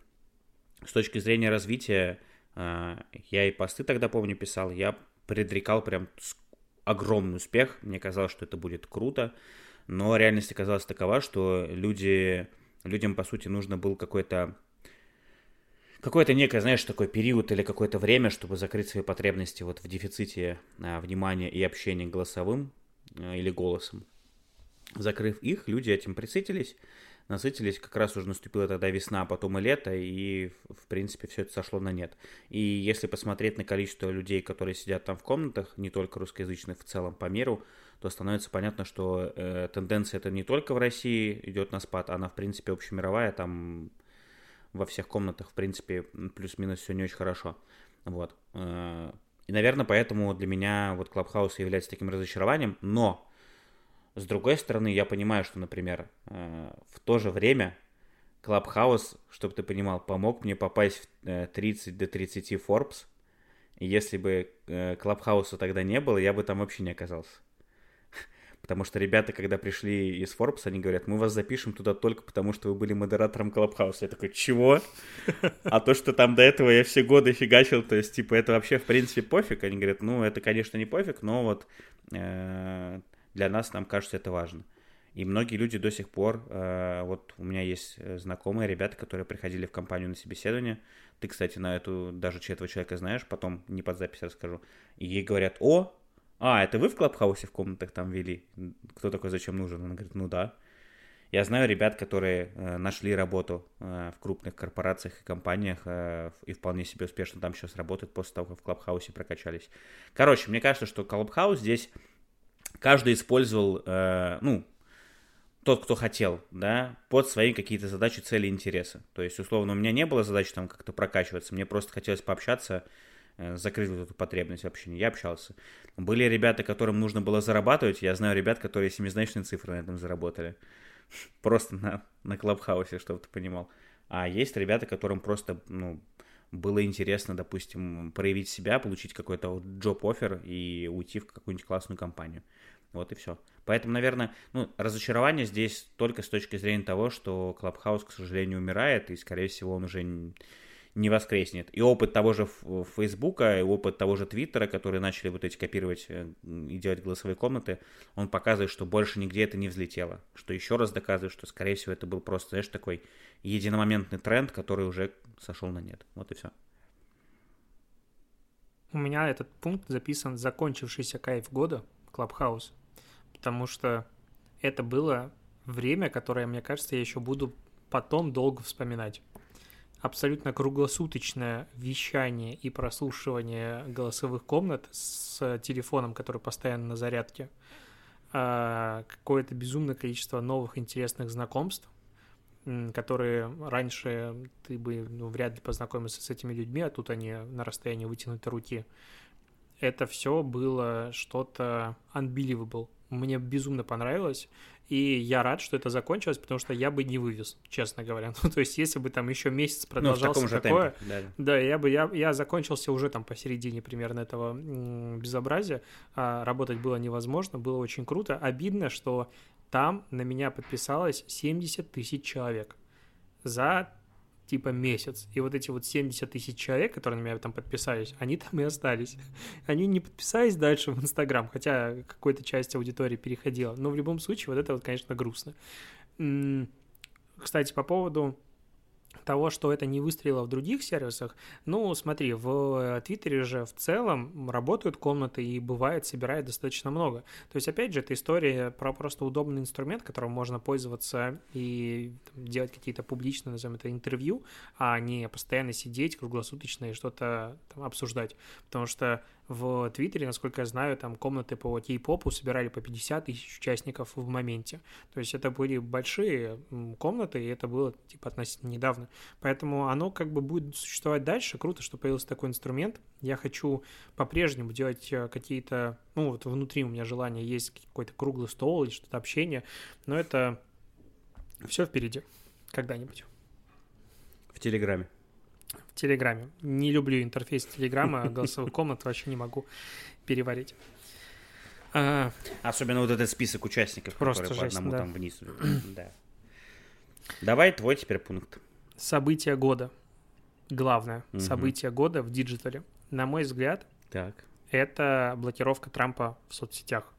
С точки зрения развития, э, я и посты тогда, помню, писал, я предрекал прям огромный успех, мне казалось, что это будет круто, но реальность оказалась такова, что люди, людям, по сути, нужно был какой-то какое-то некое, знаешь, такой период или какое-то время, чтобы закрыть свои потребности вот в дефиците а, внимания и общения голосовым а, или голосом. Закрыв их, люди этим присытились, насытились, как раз уже наступила тогда весна, а потом и лето, и, в принципе, все это сошло на нет. И если посмотреть на количество людей, которые сидят там в комнатах, не только русскоязычных, в целом по миру, то становится понятно, что э, тенденция это не только в России идет на спад, она, в принципе, общемировая, там во всех комнатах, в принципе, плюс-минус все не очень хорошо. Вот. Э, и, наверное, поэтому для меня вот Клабхаус является таким разочарованием, но с другой стороны, я понимаю, что, например, э, в то же время Клабхаус, чтобы ты понимал, помог мне попасть в 30 э, до 30 Forbes. И если бы Клабхауса тогда не было, я бы там вообще не оказался. Потому что ребята, когда пришли из Forbes, они говорят, мы вас запишем туда только потому, что вы были модератором Клабхауса. Я такой, чего? А то, что там до этого я все годы фигачил, то есть, типа, это вообще, в принципе, пофиг. Они говорят, ну, это, конечно, не пофиг, но вот э, для нас, нам кажется, это важно. И многие люди до сих пор, э, вот у меня есть знакомые ребята, которые приходили в компанию на собеседование, ты, кстати, на эту даже этого человека знаешь, потом не под запись расскажу, и ей говорят, о, а, это вы в Клабхаусе в комнатах там вели? Кто такой, зачем нужен? Она говорит, ну да. Я знаю ребят, которые э, нашли работу э, в крупных корпорациях и компаниях э, и вполне себе успешно там сейчас работают после того, как в Клабхаусе прокачались. Короче, мне кажется, что Клабхаус здесь каждый использовал, э, ну, тот, кто хотел, да, под свои какие-то задачи, цели, интересы. То есть, условно, у меня не было задачи там как-то прокачиваться, мне просто хотелось пообщаться, э, закрыть вот эту потребность общения. Я общался. Были ребята, которым нужно было зарабатывать. Я знаю ребят, которые семизначные цифры на этом заработали. Просто на, на Клабхаусе, чтобы ты понимал. А есть ребята, которым просто, ну, было интересно, допустим, проявить себя, получить какой-то вот джоб-офер и уйти в какую-нибудь классную компанию. Вот и все. Поэтому, наверное, ну, разочарование здесь только с точки зрения того, что Клабхаус, к сожалению, умирает, и, скорее всего, он уже не воскреснет. И опыт того же Фейсбука, и опыт того же Твиттера, которые начали вот эти копировать э, и делать голосовые комнаты, он показывает, что больше нигде это не взлетело. Что еще раз доказывает, что, скорее всего, это был просто, знаешь, такой единомоментный тренд, который уже сошел на нет. Вот и все. У меня этот пункт записан «Закончившийся кайф года» Клабхаус, потому что это было время, которое, мне кажется, я еще буду потом долго вспоминать абсолютно круглосуточное вещание и прослушивание голосовых комнат с телефоном, который постоянно на зарядке, а, какое-то безумное количество новых интересных знакомств, которые раньше ты бы ну, вряд ли познакомился с этими людьми, а тут они на расстоянии вытянутой руки. Это все было что-то unbelievable. Мне безумно понравилось. И я рад, что это закончилось, потому что я бы не вывез, честно говоря. Ну, то есть, если бы там еще месяц продолжался ну, такое, темпе, да. да, я бы я, я закончился уже там посередине примерно этого безобразия. А работать было невозможно, было очень круто. Обидно, что там на меня подписалось 70 тысяч человек за типа месяц. И вот эти вот 70 тысяч человек, которые на меня там подписались, они там и остались. Они не подписались дальше в Инстаграм, хотя какой-то часть аудитории переходила. Но в любом случае вот это вот, конечно, грустно. Кстати, по поводу того, что это не выстрелило в других сервисах, ну, смотри, в Твиттере же в целом работают комнаты и бывает собирает достаточно много. То есть, опять же, это история про просто удобный инструмент, которым можно пользоваться и там, делать какие-то публичные, назовем это, интервью, а не постоянно сидеть круглосуточно и что-то обсуждать. Потому что в Твиттере, насколько я знаю, там комнаты по кей-попу собирали по 50 тысяч участников в моменте. То есть это были большие комнаты, и это было типа относительно недавно. Поэтому оно как бы будет существовать дальше. Круто, что появился такой инструмент. Я хочу по-прежнему делать э, какие-то... Ну, вот внутри у меня желание есть какой-то круглый стол или что-то общение, но это все впереди когда-нибудь. В Телеграме в Телеграме. Не люблю интерфейс Телеграма, а голосовых комнат вообще не могу переварить. А, Особенно вот этот список участников, Просто которые жесть, по одному да. там вниз. да. Давай твой теперь пункт. События года. Главное угу. событие года в диджитале. На мой взгляд, так. это блокировка Трампа в соцсетях.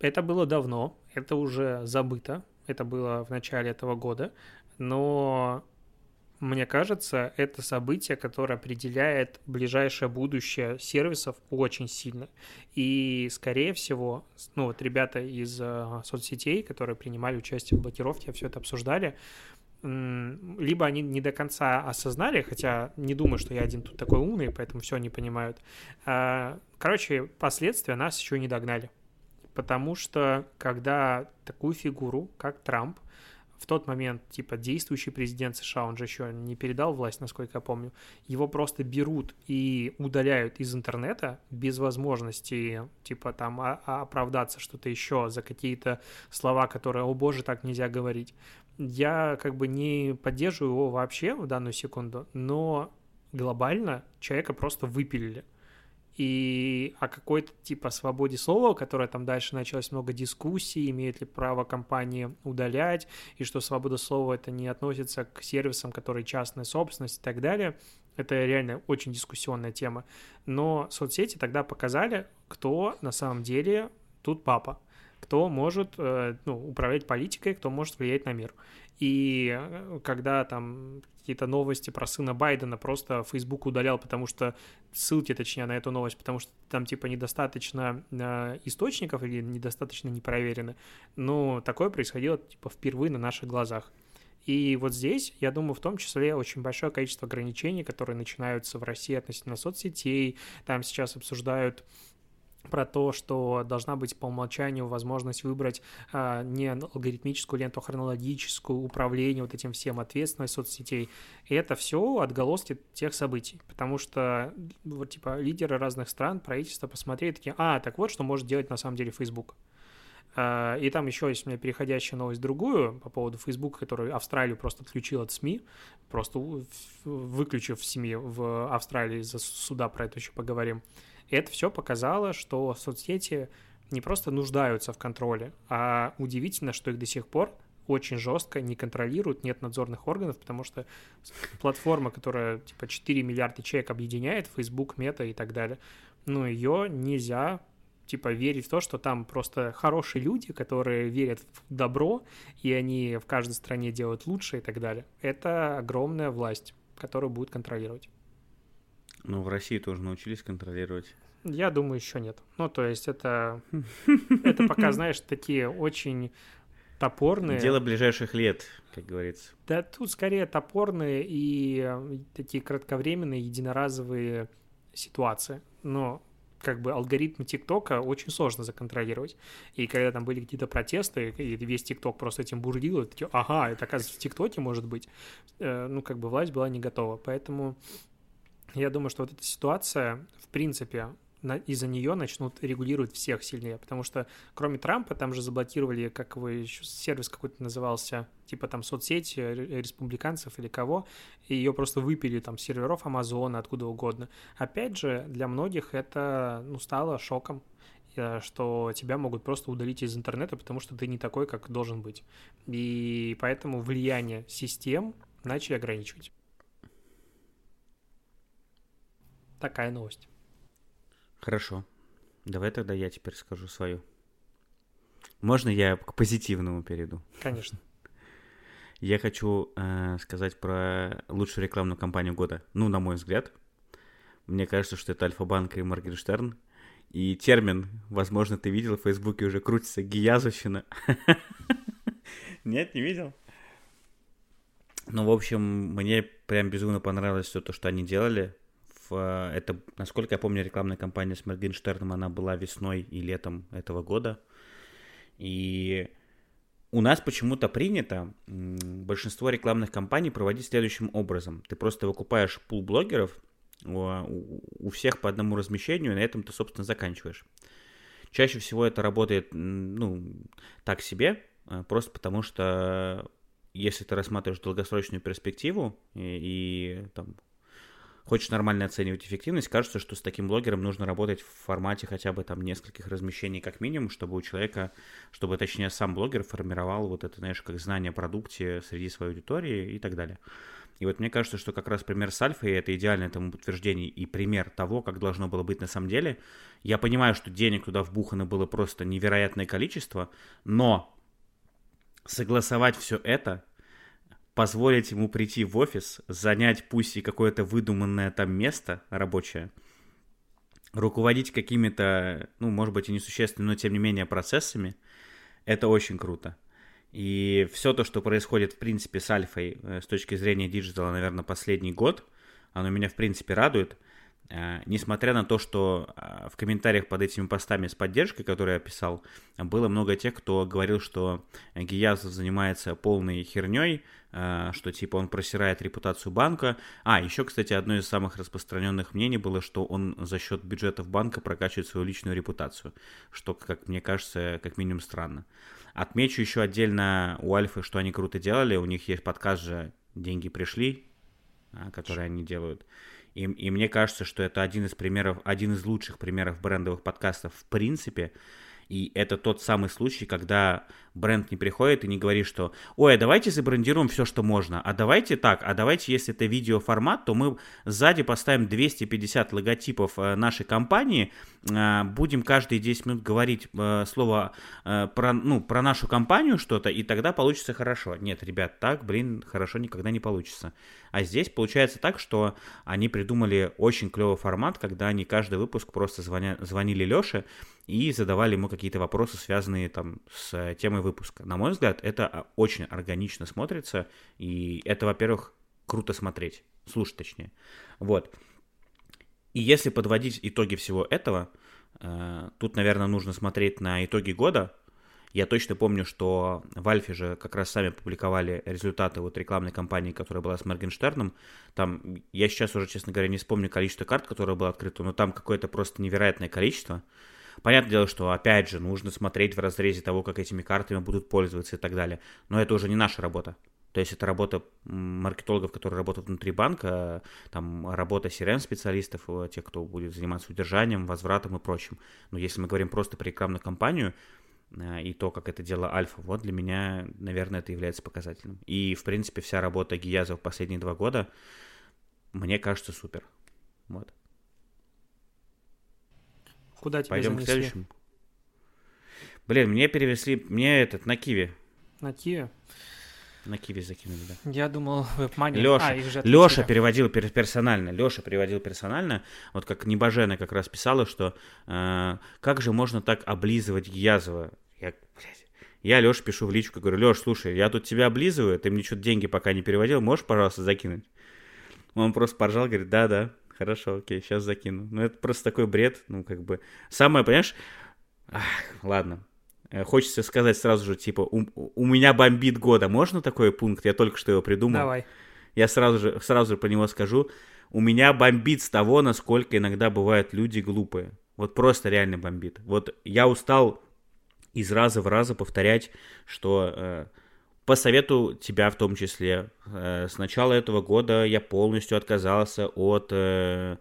Это было давно, это уже забыто, это было в начале этого года, но мне кажется, это событие, которое определяет ближайшее будущее сервисов очень сильно. И, скорее всего, ну вот ребята из э, соцсетей, которые принимали участие в блокировке, все это обсуждали, либо они не до конца осознали, хотя не думаю, что я один тут такой умный, поэтому все они понимают. А, короче, последствия нас еще не догнали. Потому что когда такую фигуру, как Трамп, в тот момент, типа, действующий президент США, он же еще не передал власть, насколько я помню, его просто берут и удаляют из интернета без возможности, типа, там, оправдаться что-то еще за какие-то слова, которые, о боже, так нельзя говорить. Я как бы не поддерживаю его вообще в данную секунду, но глобально человека просто выпилили и о какой-то типа свободе слова, которая там дальше началось много дискуссий, имеет ли право компании удалять, и что свобода слова это не относится к сервисам, которые частная собственность и так далее. Это реально очень дискуссионная тема. Но соцсети тогда показали, кто на самом деле тут папа кто может э, ну, управлять политикой, кто может влиять на мир. И э, когда там какие-то новости про сына Байдена просто Facebook удалял, потому что ссылки, точнее, на эту новость, потому что там типа недостаточно э, источников или недостаточно не проверены. Но такое происходило типа впервые на наших глазах. И вот здесь, я думаю, в том числе очень большое количество ограничений, которые начинаются в России относительно соцсетей. Там сейчас обсуждают про то, что должна быть по умолчанию возможность выбрать а, не алгоритмическую ленту, а хронологическую, управление вот этим всем, ответственность соцсетей. И это все отголоски тех событий, потому что вот типа лидеры разных стран, правительства посмотрели такие, а, так вот, что может делать на самом деле Facebook. А, и там еще есть у меня переходящая новость другую по поводу Facebook, который Австралию просто отключил от СМИ, просто выключив СМИ в Австралии, из-за суда про это еще поговорим. И это все показало, что соцсети не просто нуждаются в контроле, а удивительно, что их до сих пор очень жестко не контролируют, нет надзорных органов, потому что платформа, которая типа 4 миллиарда человек объединяет, Facebook, Мета и так далее, ну, ее нельзя типа верить в то, что там просто хорошие люди, которые верят в добро, и они в каждой стране делают лучше и так далее. Это огромная власть, которую будет контролировать. Ну, в России тоже научились контролировать. Я думаю, еще нет. Ну, то есть это, это пока, знаешь, такие очень топорные. Дело ближайших лет, как говорится. Да, тут скорее топорные и э, такие кратковременные, единоразовые ситуации. Но как бы алгоритмы ТикТока очень сложно законтролировать. И когда там были какие-то протесты, и весь ТикТок просто этим бурлил, и такие, ага, это, оказывается, в ТикТоке может быть. Э, ну, как бы власть была не готова. Поэтому я думаю, что вот эта ситуация, в принципе, из-за нее начнут регулировать всех сильнее, потому что кроме Трампа там же заблокировали, как вы сервис какой-то назывался, типа там соцсети республиканцев или кого, и ее просто выпили там серверов Амазона, откуда угодно. Опять же, для многих это ну, стало шоком, э, что тебя могут просто удалить из интернета, потому что ты не такой, как должен быть. И поэтому влияние систем начали ограничивать. Такая новость. Хорошо. Давай тогда я теперь скажу свою. Можно я к позитивному перейду? Конечно. Я хочу э, сказать про лучшую рекламную кампанию года. Ну, на мой взгляд. Мне кажется, что это Альфа-банк и Моргенштерн. И термин, возможно, ты видел, в Фейсбуке уже крутится гиязовщина. Нет, не видел? Ну, в общем, мне прям безумно понравилось все то, что они делали. Э, это, насколько я помню, рекламная кампания с Моргенштерном, она была весной и летом этого года. И у нас почему-то принято большинство рекламных кампаний проводить следующим образом. Ты просто выкупаешь пул блогеров, у всех по одному размещению, и на этом ты, собственно, заканчиваешь. Чаще всего это работает, ну, так себе, э, просто потому что если ты рассматриваешь долгосрочную перспективу и, и там хочешь нормально оценивать эффективность, кажется, что с таким блогером нужно работать в формате хотя бы там нескольких размещений как минимум, чтобы у человека, чтобы точнее сам блогер формировал вот это, знаешь, как знание о продукте среди своей аудитории и так далее. И вот мне кажется, что как раз пример с Альфой это идеальное тому подтверждение и пример того, как должно было быть на самом деле. Я понимаю, что денег туда вбухано было просто невероятное количество, но согласовать все это позволить ему прийти в офис, занять пусть и какое-то выдуманное там место рабочее, руководить какими-то, ну, может быть, и несущественными, но тем не менее процессами, это очень круто. И все то, что происходит, в принципе, с Альфой э, с точки зрения диджитала, наверное, последний год, оно меня, в принципе, радует. Э, несмотря на то, что э, в комментариях под этими постами с поддержкой, которые я писал, было много тех, кто говорил, что Гиязов занимается полной херней, э, что типа он просирает репутацию банка. А, еще, кстати, одно из самых распространенных мнений было, что он за счет бюджетов банка прокачивает свою личную репутацию, что, как мне кажется, как минимум странно. Отмечу еще отдельно у Альфы, что они круто делали. У них есть подкаст же «Деньги пришли», который они делают. И, и мне кажется, что это один из примеров, один из лучших примеров брендовых подкастов в принципе. И это тот самый случай, когда бренд не приходит и не говорит, что «Ой, а давайте забрендируем все, что можно, а давайте так, а давайте, если это видеоформат, то мы сзади поставим 250 логотипов э, нашей компании, э, будем каждые 10 минут говорить э, слово про, ну, про нашу компанию что-то, и тогда получится хорошо». Нет, ребят, так, блин, хорошо никогда не получится. А здесь получается так, что они придумали очень клевый формат, когда они каждый выпуск просто звоня, звонили Леше и задавали ему какие-то вопросы, связанные там с темой выпуска. На мой взгляд, это а, очень органично смотрится, и это, во-первых, круто смотреть, слушать точнее. Вот. И если подводить итоги всего этого, э, тут, наверное, нужно смотреть на итоги года, я точно помню, что в Альфе же как раз сами публиковали результаты вот рекламной кампании, которая была с Моргенштерном. Там, я сейчас уже, честно говоря, не вспомню количество карт, которое было открыто, но там какое-то просто невероятное количество. Понятное дело, что, опять же, нужно смотреть в разрезе того, как этими картами будут пользоваться и так далее. Но это уже не наша работа. То есть это работа маркетологов, которые работают внутри банка, там работа CRM-специалистов, э, тех, кто будет заниматься удержанием, возвратом и прочим. Но если мы говорим просто про рекламную кампанию, Э, и то, как это дело Альфа, вот для меня, наверное, это является показательным. И, в принципе, вся работа Гияза в последние два года, мне кажется, супер. Вот. Куда тебя Пойдем занесли? к следующему. Блин, мне перевезли, мне этот, на Киви. На Киви? На Киви закинули, да. Я думал, WebMoney... Леша, а, их же Леша переводил персонально. Леша переводил персонально. Вот как Небожена как раз писала, что э, как же можно так облизывать Гиязова? Я, блядь, я Леша пишу в личку, говорю, Леш, слушай, я тут тебя облизываю, ты мне что-то деньги пока не переводил, можешь, пожалуйста, закинуть? Он просто поржал, говорит, да-да, хорошо, окей, сейчас закину. Ну, это просто такой бред, ну, как бы... Самое, понимаешь... Ах, ладно, э, Хочется сказать сразу же, типа, у, у меня бомбит года. Можно такой пункт? Я только что его придумал. Давай. Я сразу же, сразу же по него скажу. У меня бомбит с того, насколько иногда бывают люди глупые. Вот просто реально бомбит. Вот я устал из раза в раза повторять, что э, по совету тебя в том числе, э, с начала этого года я полностью отказался от э,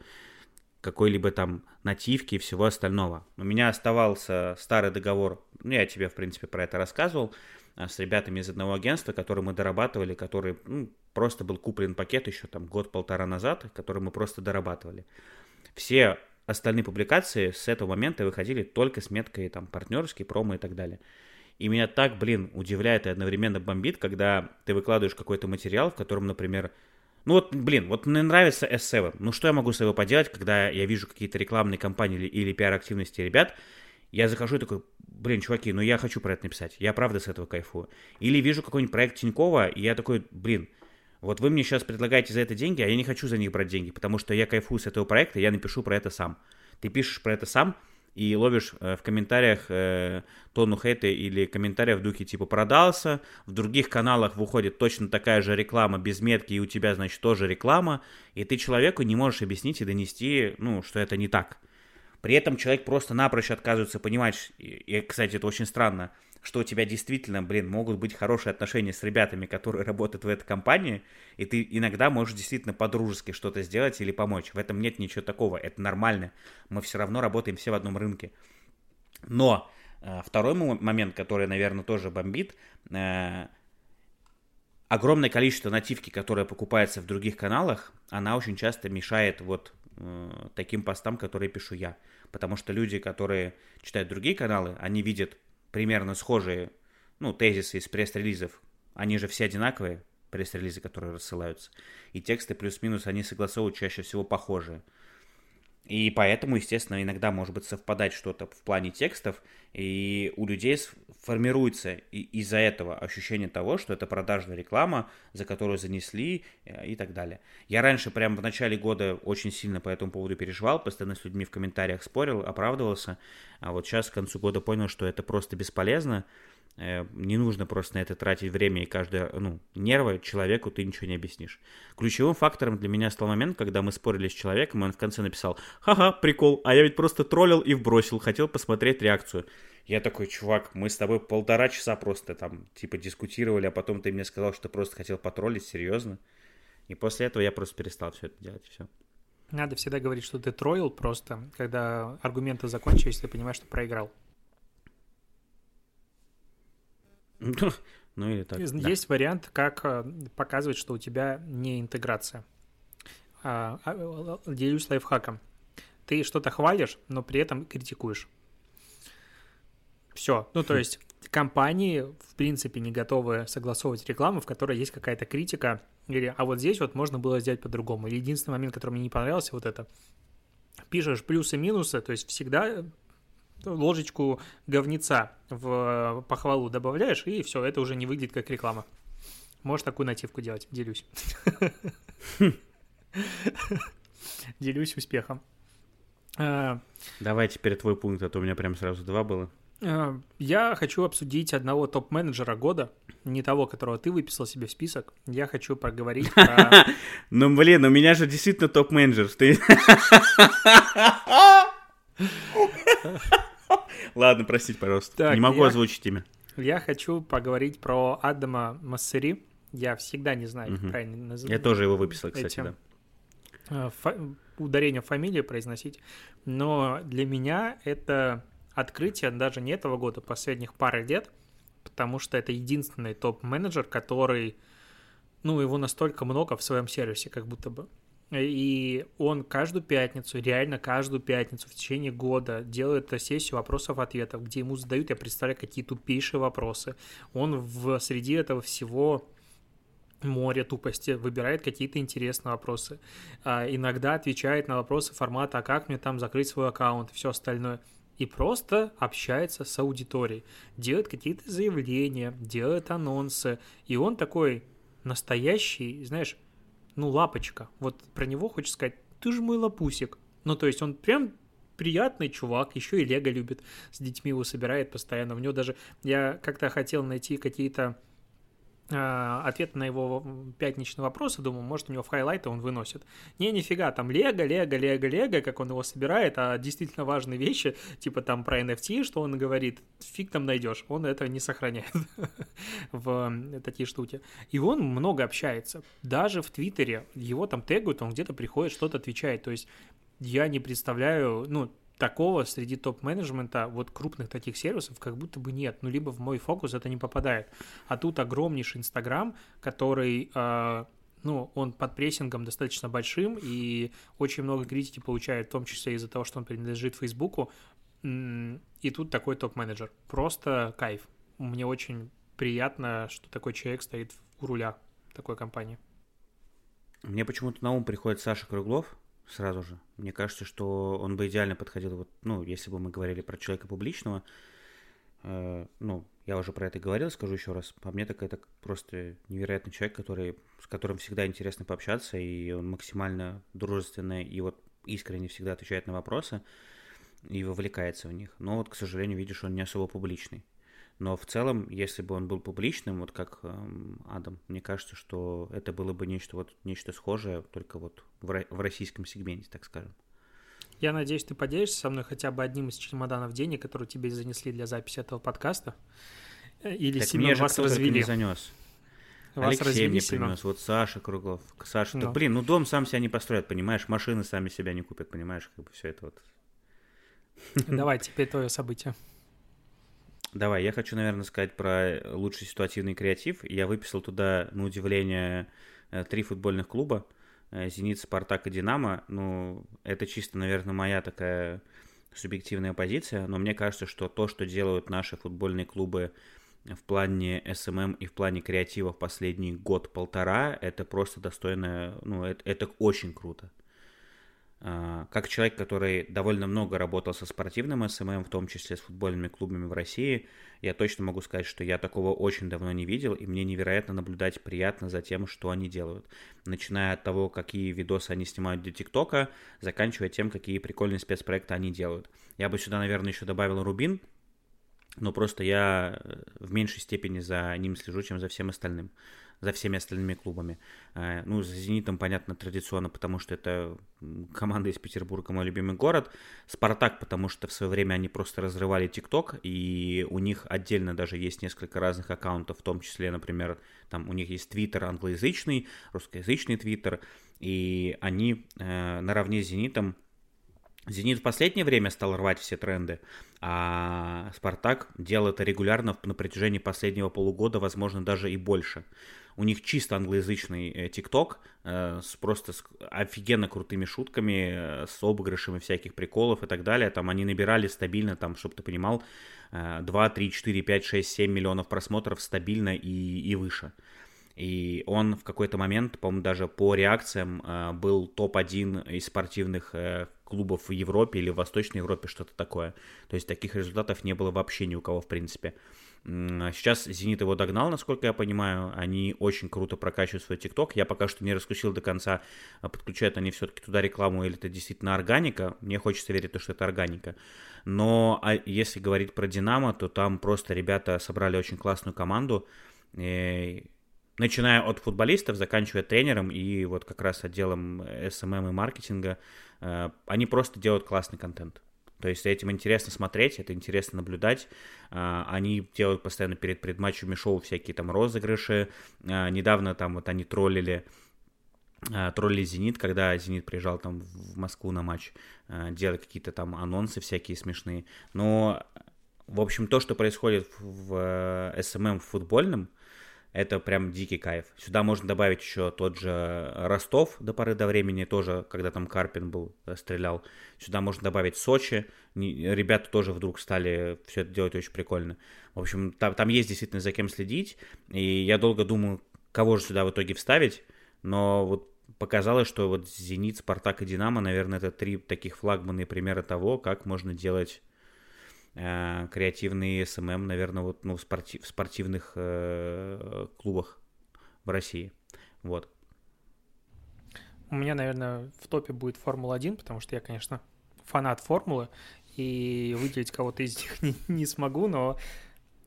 какой-либо там нативки и всего остального. У меня оставался старый договор, ну я тебе в принципе про это рассказывал, э, с ребятами из одного агентства, который мы дорабатывали, который ну, просто был куплен пакет еще там год-полтора назад, который мы просто дорабатывали. Все остальные публикации с этого момента выходили только с меткой там партнерский, промо и так далее. И меня так, блин, удивляет и одновременно бомбит, когда ты выкладываешь какой-то материал, в котором, например, ну вот, блин, вот мне нравится S7. Ну что я могу с собой поделать, когда я вижу какие-то рекламные кампании или, или пиар-активности ребят, я захожу и такой, блин, чуваки, ну я хочу про это написать, я правда с этого кайфую. Или вижу какой-нибудь проект Тинькова, и я такой, блин, вот вы мне сейчас предлагаете за это деньги, а я не хочу за них брать деньги, потому что я кайфую с этого проекта, я напишу про это сам. Ты пишешь про это сам и ловишь э, в комментариях э, тонну хейта или комментариев в духе типа продался, в других каналах выходит точно такая же реклама без метки, и у тебя, значит, тоже реклама, и ты человеку не можешь объяснить и донести, ну, что это не так. При этом человек просто напрочь отказывается понимать, и кстати, это очень странно, что у тебя действительно, блин, могут быть хорошие отношения с ребятами, которые работают в этой компании, и ты иногда можешь действительно по-дружески что-то сделать или помочь. В этом нет ничего такого, это нормально. Мы все равно работаем все в одном рынке. Но э, второй момент, который, наверное, тоже бомбит, э, огромное количество нативки, которое покупается в других каналах, она очень часто мешает вот э, таким постам, которые пишу я. Потому что люди, которые читают другие каналы, они видят примерно схожие, ну, тезисы из пресс-релизов, они же все одинаковые, пресс-релизы, которые рассылаются. И тексты плюс-минус, они согласовывают чаще всего похожие. И поэтому, естественно, иногда может быть совпадать что-то в плане текстов, и у людей формируется из-за этого ощущение того, что это продажная реклама, за которую занесли э, и так далее. Я раньше прямо в начале года очень сильно по этому поводу переживал, постоянно с людьми в комментариях спорил, оправдывался, а вот сейчас к концу года понял, что это просто бесполезно, не нужно просто на это тратить время и каждое, ну, нервы человеку ты ничего не объяснишь. Ключевым фактором для меня стал момент, когда мы спорили с человеком, и он в конце написал, ха-ха, прикол, а я ведь просто троллил и вбросил, хотел посмотреть реакцию. Я такой, чувак, мы с тобой полтора часа просто там, типа, дискутировали, а потом ты мне сказал, что просто хотел потроллить, серьезно? И после этого я просто перестал все это делать, все. Надо всегда говорить, что ты троллил просто, когда аргументы закончились, ты понимаешь, что проиграл. Ну или так. Есть да. вариант, как э, показывать, что у тебя не интеграция. А, а, делюсь лайфхаком. Ты что-то хвалишь, но при этом критикуешь. Все. Ну, то хм. есть компании, в принципе, не готовы согласовывать рекламу, в которой есть какая-то критика, или а вот здесь вот можно было сделать по-другому. Или единственный момент, который мне не понравился, вот это. Пишешь плюсы-минусы, то есть всегда ложечку говнеца в похвалу добавляешь, и все, это уже не выглядит как реклама. Можешь такую нативку делать, делюсь. Делюсь успехом. А, Давай теперь твой пункт, а то у меня прям сразу два было. А, я хочу обсудить одного топ-менеджера года, не того, которого ты выписал себе в список. Я хочу проговорить про... Ну, блин, у меня же действительно топ-менеджер. Ладно, простите, пожалуйста. Так, не могу я, озвучить имя. Я хочу поговорить про Адама Массери. Я всегда не знаю, как угу. правильно называть. Я тоже его выписал, кстати, этим. да. Э, фа- ударение фамилии произносить. Но для меня это открытие даже не этого года, последних пары лет, потому что это единственный топ-менеджер, который, ну, его настолько много в своем сервисе, как будто бы. И он каждую пятницу, реально каждую пятницу в течение года делает сессию вопросов-ответов, где ему задают, я представляю, какие тупейшие вопросы. Он в среди этого всего море тупости, выбирает какие-то интересные вопросы. А, иногда отвечает на вопросы формата «А как мне там закрыть свой аккаунт?» и все остальное. И просто общается с аудиторией, делает какие-то заявления, делает анонсы. И он такой настоящий, знаешь, ну, лапочка. Вот про него хочется сказать, ты же мой лапусик. Ну, то есть он прям приятный чувак, еще и Лего любит, с детьми его собирает постоянно. У него даже, я как-то хотел найти какие-то ответ на его пятничный вопрос, и думаю, может, у него в хайлайты он выносит. Не, нифига, там Лего, Лего, Лего, Лего, как он его собирает, а действительно важные вещи, типа там про NFT, что он говорит, фиг там найдешь, он это не сохраняет в такие штуки. И он много общается. Даже в Твиттере его там тегают, он где-то приходит, что-то отвечает. То есть я не представляю, ну, такого среди топ-менеджмента, вот крупных таких сервисов, как будто бы нет. Ну, либо в мой фокус это не попадает. А тут огромнейший Инстаграм, который, э, ну, он под прессингом достаточно большим, и очень много критики получает, в том числе из-за того, что он принадлежит Фейсбуку. И тут такой топ-менеджер. Просто кайф. Мне очень приятно, что такой человек стоит у руля такой компании. Мне почему-то на ум приходит Саша Круглов, сразу же. Мне кажется, что он бы идеально подходил, вот, ну, если бы мы говорили про человека публичного, э, ну, я уже про это говорил, скажу еще раз. По мне, так это просто невероятный человек, который, с которым всегда интересно пообщаться, и он максимально дружественный, и вот искренне всегда отвечает на вопросы и вовлекается в них. Но вот, к сожалению, видишь, он не особо публичный. Но в целом, если бы он был публичным, вот как эм, Адам, мне кажется, что это было бы нечто вот нечто схожее, только вот в, в российском сегменте, так скажем. Я надеюсь, ты поделишься со мной хотя бы одним из чемоданов денег, которые тебе занесли для записи этого подкаста. Э, или так сильно вас развели. не занес. Вас Алексей развели мне принес, вот Саша Круглов. Саша, ну. так, блин, ну дом сам себя не построит, понимаешь, машины сами себя не купят, понимаешь, как бы все это вот. Давай, теперь твое событие. Давай, я хочу, наверное, сказать про лучший ситуативный креатив. Я выписал туда, на удивление, э, три футбольных клуба. Э, Зенит, Спартак и Динамо. Ну, это чисто, наверное, моя такая субъективная позиция, но мне кажется, что то, что делают наши футбольные клубы в плане СММ и в плане креатива в последний год-полтора, это просто достойно, ну, это, это очень круто. А, как человек, который довольно много работал со спортивным СММ, в том числе с футбольными клубами в России, я точно могу сказать, что я такого очень давно не видел, и мне невероятно наблюдать приятно за тем, что они делают. Начиная от того, какие видосы они снимают для ТикТока, заканчивая тем, какие прикольные спецпроекты они делают. Я бы сюда, наверное, еще добавил Рубин, но просто я в меньшей степени за ним слежу, чем за всем остальным за всеми остальными клубами. Э, ну, за «Зенитом», понятно, традиционно, потому что это команда из Петербурга, мой любимый город. «Спартак», потому что в свое время они просто разрывали ТикТок, и у них отдельно даже есть несколько разных аккаунтов, в том числе, например, там у них есть Твиттер англоязычный, русскоязычный Твиттер, и они э, наравне с «Зенитом» Зенит в последнее время стал рвать все тренды, а Спартак делал это регулярно на протяжении последнего полугода, возможно, даже и больше. У них чисто англоязычный ТикТок э, с просто с офигенно крутыми шутками, э, с обыгрышами всяких приколов и так далее. Там они набирали стабильно, там, чтобы ты понимал, э, 2, 3, 4, 5, 6, 7 миллионов просмотров стабильно и, и выше. И он в какой-то момент, по-моему, даже по реакциям э, был топ-1 из спортивных э, клубов в Европе или в Восточной Европе, что-то такое. То есть таких результатов не было вообще ни у кого, в принципе. Сейчас «Зенит» его догнал, насколько я понимаю. Они очень круто прокачивают свой ТикТок. Я пока что не раскусил до конца, а подключают они все-таки туда рекламу или это действительно органика. Мне хочется верить, что это органика. Но а если говорить про «Динамо», то там просто ребята собрали очень классную команду. И начиная от футболистов, заканчивая тренером и вот как раз отделом SMM и маркетинга, э, они просто делают классный контент. То есть этим интересно смотреть, это интересно наблюдать. А, они делают постоянно перед предматчами шоу всякие там розыгрыши. А, недавно там вот они троллили а, троллили «Зенит», когда «Зенит» приезжал там в Москву на матч, делали какие-то там анонсы всякие смешные. Но, в общем, то, что происходит в СММ в футбольном, это прям дикий кайф. Сюда можно добавить еще тот же Ростов до поры до времени, тоже, когда там Карпин был, э, стрелял. Сюда можно добавить Сочи. Ребята тоже вдруг стали все это делать очень прикольно. В общем, там, там есть действительно за кем следить. И я долго думал, кого же сюда в итоге вставить. Но вот показалось, что вот Зенит, Спартак и Динамо, наверное, это три таких флагманные примера того, как можно делать э, креативный СММ, наверное, вот ну, в, спортив, в спортивных э, клубах в России. Вот. У меня, наверное, в топе будет Формула-1, потому что я, конечно, фанат Формулы, и выделить кого-то из них не, не смогу, но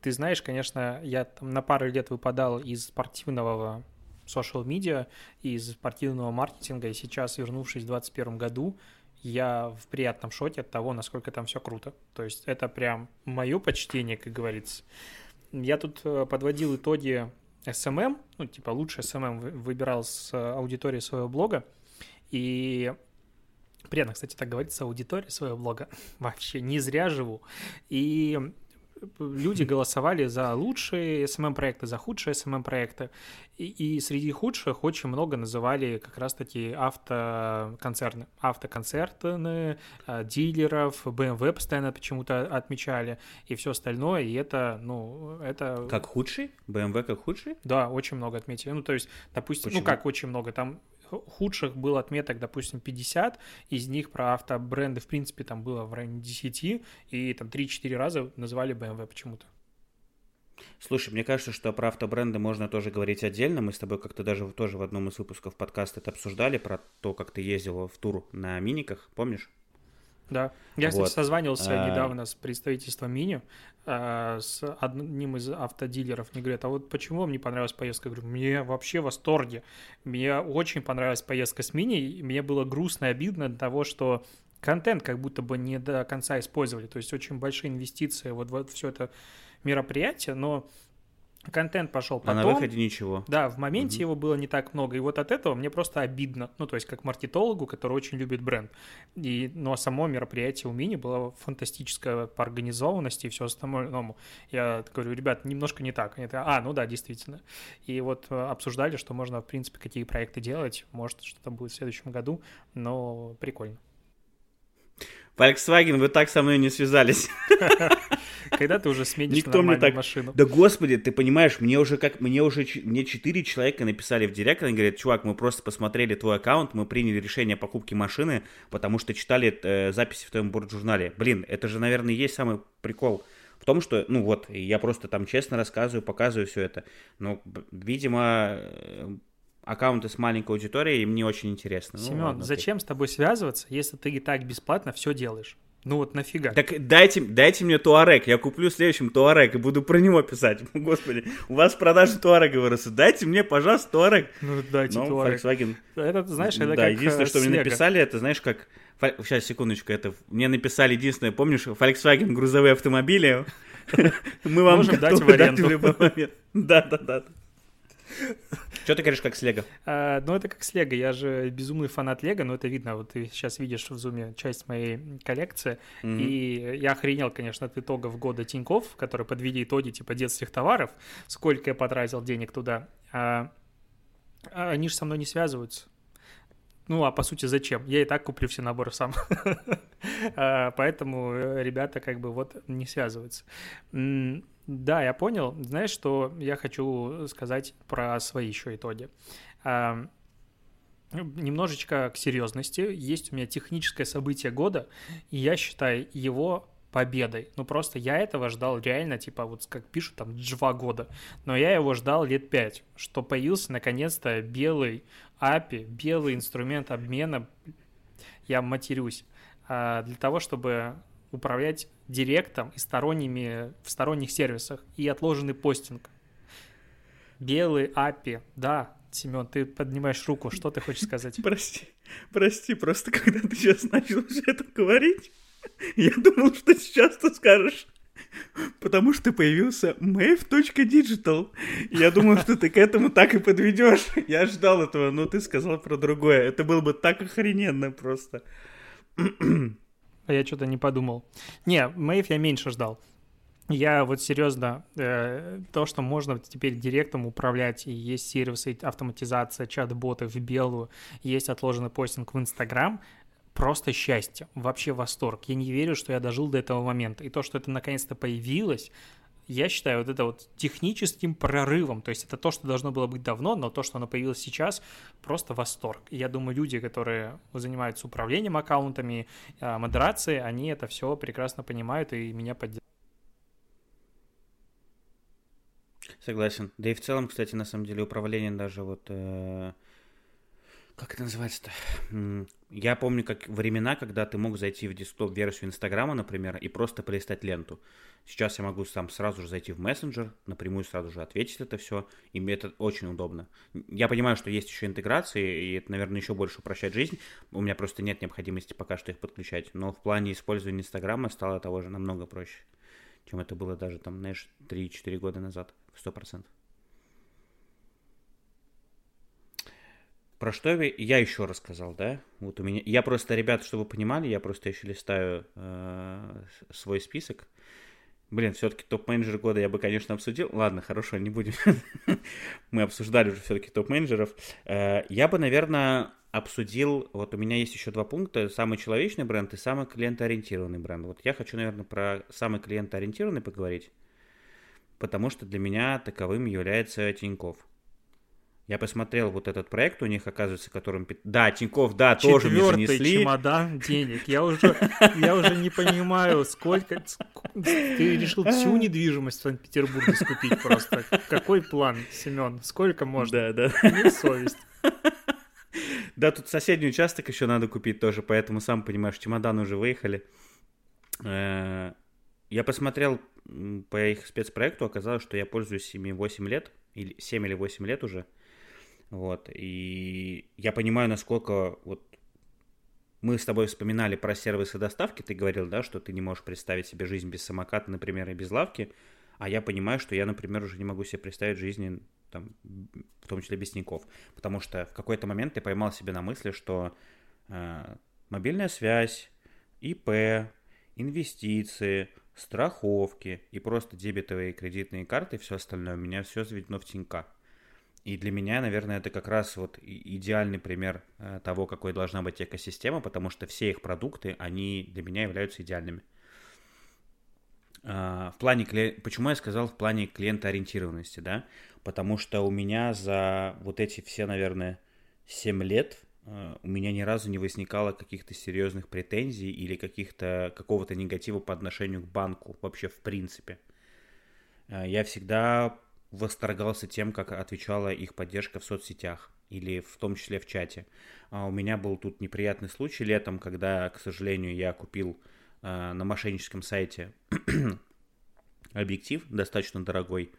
ты знаешь, конечно, я там на пару лет выпадал из спортивного social медиа, из спортивного маркетинга, и сейчас, вернувшись в 2021 году, я в приятном шоке от того, насколько там все круто. То есть это прям мое почтение, как говорится. Я тут э, подводил итоги SMM, ну, типа лучше SMM выбирал с аудитории своего блога, и приятно, кстати, так говорить, с аудиторией своего блога. Вообще не зря живу. И люди голосовали за лучшие SMM-проекты, за худшие SMM-проекты. И, и среди худших очень много называли как раз-таки автоконцерны. Автоконцерны, э, дилеров, BMW постоянно почему-то отмечали и все остальное. И это, ну, это... Как худший? BMW как худший? Да, очень много отметили. Ну, то есть, допустим, Почему? ну как очень много, там худших было отметок, допустим, 50, из них про автобренды, в принципе, там было в районе 10, и там 3-4 раза называли BMW почему-то. Слушай, мне кажется, что про автобренды можно тоже говорить отдельно. Мы с тобой как-то даже тоже в одном из выпусков подкаста это обсуждали, про то, как ты ездил в тур на миниках, помнишь? Да. Я, кстати, вот. созванивался а... недавно с представительством Мини, а, с одним из автодилеров. Мне говорят, а вот почему вам не понравилась поездка? Я говорю, мне вообще в восторге. Мне очень понравилась поездка с Мини. Мне было грустно и обидно от того, что контент как будто бы не до конца использовали. То есть очень большие инвестиции вот в все это мероприятие, но контент пошел потом. А на выходе ничего. Да, в моменте угу. его было не так много, и вот от этого мне просто обидно, ну, то есть как маркетологу, который очень любит бренд. И, ну, а само мероприятие у Мини было фантастическое по организованности и все остальному. Я говорю, ребят, немножко не так. Они а, ну да, действительно. И вот э, обсуждали, что можно, в принципе, какие проекты делать, может, что-то будет в следующем году, но прикольно. Volkswagen, вы так со мной не связались. Когда ты уже сменишь Никто мне так... машину? Да господи, ты понимаешь, мне уже как, мне уже, мне четыре человека написали в директ, они говорят, чувак, мы просто посмотрели твой аккаунт, мы приняли решение о покупке машины, потому что читали э, записи в твоем борт-журнале. Блин, это же, наверное, и есть самый прикол в том, что, ну вот, я просто там честно рассказываю, показываю все это. Но, видимо, аккаунты с маленькой аудиторией, и мне очень интересно. Семен, ну, ладно, зачем ты. с тобой связываться, если ты и так бесплатно все делаешь? Ну вот нафига? Так дайте, дайте мне Туарек, я куплю следующим Туарек и буду про него писать. Господи, у вас продажи Туарега вырастут. Дайте мне, пожалуйста, Туарек. Ну дайте Но Туарек. Volkswagen. Это, знаешь, это да, как единственное, что мне написали, это, знаешь, как... Сейчас, секундочку, это... Мне написали единственное, помнишь, Volkswagen грузовые автомобили. Мы вам Можем дать в аренду. Да, да, да. Что ты говоришь, как с Лего? А, ну, это как с Лего. Я же безумный фанат Лего, но это видно. Вот ты сейчас видишь в зуме часть моей коллекции. Mm-hmm. И я охренел, конечно, от итогов года Тиньков, который подвели итоги типа детских товаров, сколько я потратил денег туда. А, а они же со мной не связываются. Ну, а по сути, зачем? Я и так куплю все наборы сам. А, поэтому э, ребята как бы вот не связываются. Да, я понял. Знаешь, что я хочу сказать про свои еще итоги? А, немножечко к серьезности. Есть у меня техническое событие года, и я считаю его победой. Ну, просто я этого ждал реально, типа, вот как пишут, там, два года. Но я его ждал лет пять, что появился, наконец-то, белый API, белый инструмент обмена, я матерюсь, а, для того, чтобы управлять директом и сторонними, в сторонних сервисах и отложенный постинг. Белый API, да, Семен, ты поднимаешь руку, что ты хочешь сказать? Прости, прости, просто когда ты сейчас начал все это говорить, я думал, что сейчас ты скажешь Потому что появился mave.digital. Я думал, что ты к этому так и подведешь. Я ждал этого, но ты сказал про другое. Это было бы так охрененно просто. А я что-то не подумал. Не, Мэйв я меньше ждал. Я вот серьезно, э, то, что можно теперь директом управлять, и есть сервисы автоматизация, чат-боты в белую, есть отложенный постинг в Инстаграм, просто счастье, вообще восторг. Я не верю, что я дожил до этого момента. И то, что это наконец-то появилось, я считаю вот это вот техническим прорывом. То есть это то, что должно было быть давно, но то, что оно появилось сейчас, просто восторг. Я думаю, люди, которые занимаются управлением аккаунтами, а, модерацией, они это все прекрасно понимают и меня поддерживают. Согласен. Да и в целом, кстати, на самом деле управление даже вот э, как это называется-то? Я помню как времена, когда ты мог зайти в десктоп-версию Инстаграма, например, и просто полистать ленту. Сейчас я могу сам сразу же зайти в мессенджер, напрямую сразу же ответить это все, и мне это очень удобно. Я понимаю, что есть еще интеграции, и это, наверное, еще больше упрощает жизнь. У меня просто нет необходимости пока что их подключать, но в плане использования Инстаграма стало того же намного проще, чем это было даже там, знаешь, 3-4 года назад, 100%. Про что я еще рассказал, да? Вот у меня, я просто, ребят, чтобы вы понимали, я просто еще листаю э, свой список. Блин, все-таки топ-менеджер года я бы, конечно, обсудил. Ладно, хорошо, не будем. Мы обсуждали уже все-таки топ-менеджеров. Э, я бы, наверное, обсудил, вот у меня есть еще два пункта, самый человечный бренд и самый клиентоориентированный бренд. Вот я хочу, наверное, про самый клиентоориентированный поговорить, потому что для меня таковым является Тиньков. Я посмотрел вот этот проект у них, оказывается, которым... Да, Тиньков, да, тоже мне занесли. чемодан денег. Я уже, я уже не понимаю, сколько... Ты решил всю недвижимость в Санкт-Петербурге скупить просто. Какой план, Семен? Сколько можно? Да, да. Не совесть. Да, тут соседний участок еще надо купить тоже, поэтому, сам понимаешь, чемоданы уже выехали. Э, я посмотрел по их спецпроекту, оказалось, что я пользуюсь ими 8 лет, или 7 или 8 лет уже. Вот, и я понимаю, насколько вот мы с тобой вспоминали про сервисы доставки, ты говорил, да, что ты не можешь представить себе жизнь без самоката, например, и без лавки, а я понимаю, что я, например, уже не могу себе представить жизнь, там, в том числе без Тинькофф, потому что в какой-то момент я поймал себе на мысли, что э, мобильная связь, ИП, инвестиции, страховки и просто дебетовые и кредитные карты, все остальное, у меня все заведено в Тинька. И для меня, наверное, это как раз вот идеальный пример э, того, какой должна быть экосистема, потому что все их продукты, они для меня являются идеальными. А, в плане, почему я сказал в плане клиентоориентированности, да? Потому что у меня за вот эти все, наверное, 7 лет э, у меня ни разу не возникало каких-то серьезных претензий или каких-то какого-то негатива по отношению к банку вообще в принципе. Э, я всегда восторгался тем, как отвечала их поддержка в соцсетях или в том числе в чате. А у меня был тут неприятный случай летом, когда, к сожалению, я купил э, на мошенническом сайте объектив достаточно дорогой,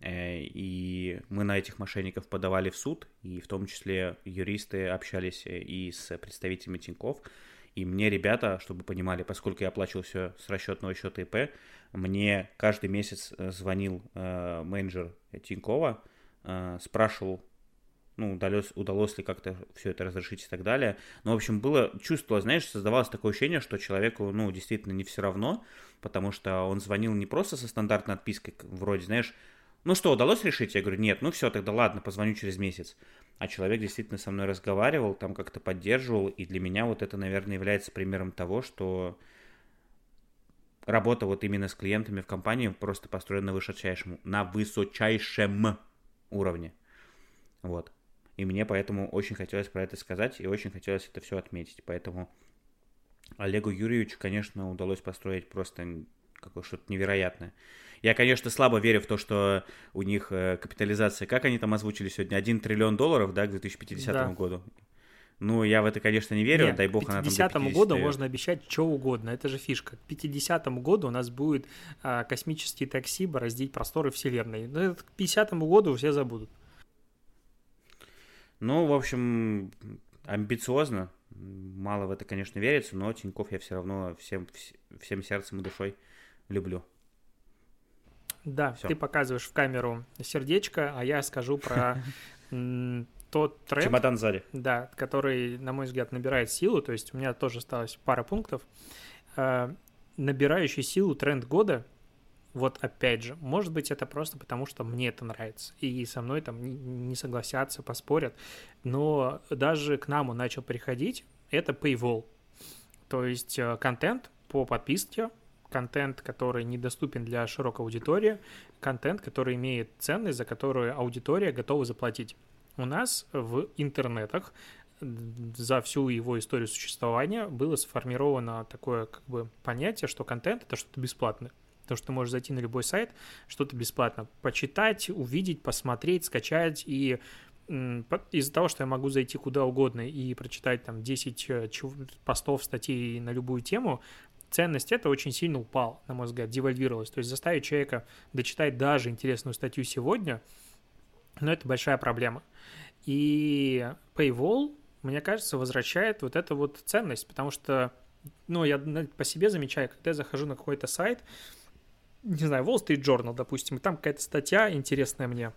э, и мы на этих мошенников подавали в суд, и в том числе юристы общались и с представителями Тиньков, и мне ребята, чтобы понимали, поскольку я оплачивал все с расчетного счета ИП, мне каждый месяц э, звонил э, менеджер Тинькова, э, спрашивал, ну, удалось, удалось ли как-то все это разрешить и так далее. Но, в общем, было, чувство, знаешь, создавалось такое ощущение, что человеку, ну, действительно не все равно, потому что он звонил не просто со стандартной отпиской, вроде, знаешь, ну что, удалось решить? Я говорю, нет, ну все, тогда ладно, позвоню через месяц. А человек действительно со мной разговаривал, там как-то поддерживал, и для меня вот это, наверное, является примером того, что работа вот именно с клиентами в компании просто построена на высочайшем, на высочайшем уровне. Вот. И мне поэтому очень хотелось про это сказать и очень хотелось это все отметить. Поэтому Олегу Юрьевичу, конечно, удалось построить просто какое что-то невероятное. Я, конечно, слабо верю в то, что у них э, капитализация, как они там озвучили сегодня, 1 триллион долларов, да, к 2050 да. году. Ну, я в это, конечно, не верю, Нет, дай бог она там К 50 году можно обещать что угодно, это же фишка. К 50 году у нас будет а, космические такси бороздить просторы Вселенной. Но ну, к 50 году все забудут. Ну, в общем, амбициозно. Мало в это, конечно, верится, но Тиньков я все равно всем, всем сердцем и душой люблю. Да, Всё. ты показываешь в камеру сердечко, а я скажу про тот тренд... Чемодан сзади. Да, который, на мой взгляд, набирает силу. То есть у меня тоже осталось пара пунктов. Э, набирающий силу тренд года вот опять же, может быть, это просто потому, что мне это нравится, и со мной там не согласятся, поспорят, но даже к нам он начал приходить, это paywall, то есть э, контент по подписке, контент, который недоступен для широкой аудитории, контент, который имеет ценность, за которую аудитория готова заплатить. У нас в интернетах за всю его историю существования было сформировано такое как бы понятие, что контент — это что-то бесплатное. Потому что ты можешь зайти на любой сайт, что-то бесплатно почитать, увидеть, посмотреть, скачать, и из-за того, что я могу зайти куда угодно и прочитать там 10 э, постов, статей на любую тему, ценность это очень сильно упала, на мой взгляд, девальвировалась. То есть заставить человека дочитать даже интересную статью сегодня, ну, это большая проблема. И Paywall, мне кажется, возвращает вот эту вот ценность, потому что, ну, я по себе замечаю, когда я захожу на какой-то сайт, не знаю, Wall Street Journal, допустим, и там какая-то статья интересная мне,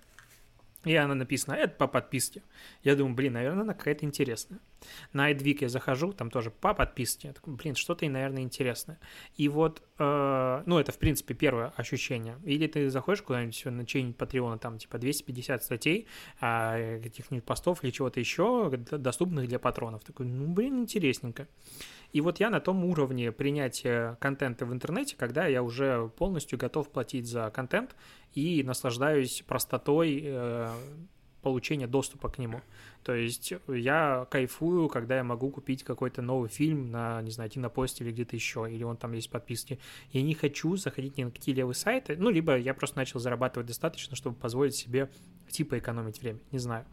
и она написана, это по подписке. Я думаю, блин, наверное, она какая-то интересная. На iDweek я захожу, там тоже по подписке. Я такой, блин, что-то, наверное, интересное. И вот, э, ну, это, в принципе, первое ощущение. Или ты заходишь куда-нибудь на чей-нибудь Патреона, там, типа, 250 статей, э, каких-нибудь постов или чего-то еще, доступных для патронов. Такой, ну, блин, интересненько. И вот я на том уровне принятия контента в интернете, когда я уже полностью готов платить за контент и наслаждаюсь простотой э, получения доступа к нему. То есть я кайфую, когда я могу купить какой-то новый фильм на, не знаю, Кинопосте или где-то еще, или он там есть подписки. Я не хочу заходить ни на какие левые сайты, ну, либо я просто начал зарабатывать достаточно, чтобы позволить себе типа экономить время, не знаю.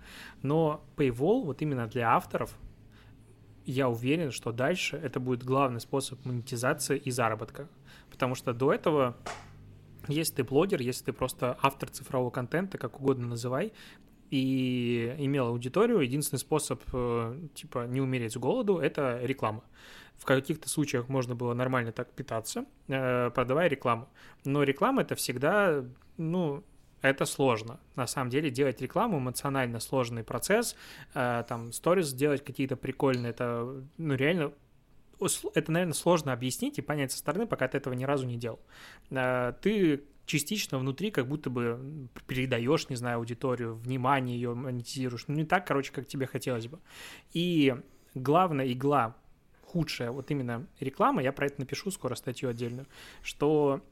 Но Paywall вот именно для авторов я уверен, что дальше это будет главный способ монетизации и заработка. Потому что до этого, если ты блогер, если ты просто автор цифрового контента, как угодно называй, и имел аудиторию, единственный способ, э, типа, не умереть с голоду — это реклама. В каких-то случаях можно было нормально так питаться, э, продавая рекламу. Но реклама — это всегда, ну, это сложно. На самом деле делать рекламу эмоционально сложный процесс. Э, там сторис сделать какие-то прикольные, это ну реально это, наверное, сложно объяснить и понять со стороны, пока ты этого ни разу не делал. Э, ты частично внутри как будто бы передаешь, не знаю, аудиторию, внимание ее монетизируешь. Ну, не так, короче, как тебе хотелось бы. И главная игла, худшая, вот именно реклама, я про это напишу скоро статью отдельную, что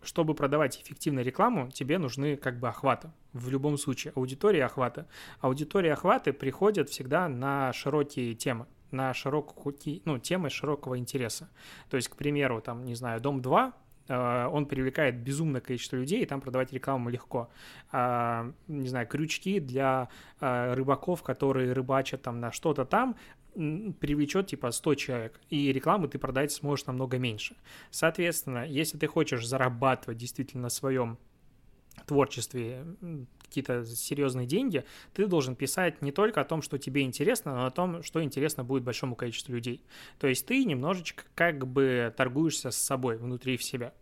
чтобы продавать эффективную рекламу, тебе нужны как бы охваты. В любом случае, аудитория охвата. Аудитория охваты приходят всегда на широкие темы на широкие, ну, темы широкого интереса. То есть, к примеру, там, не знаю, Дом 2, э, он привлекает безумное количество людей, и там продавать рекламу легко. А, не знаю, крючки для э, рыбаков, которые рыбачат там на что-то там, привлечет типа 100 человек, и рекламы ты продать сможешь намного меньше. Соответственно, если ты хочешь зарабатывать действительно на своем творчестве какие-то серьезные деньги, ты должен писать не только о том, что тебе интересно, но о том, что интересно будет большому количеству людей. То есть ты немножечко как бы торгуешься с собой внутри в себя.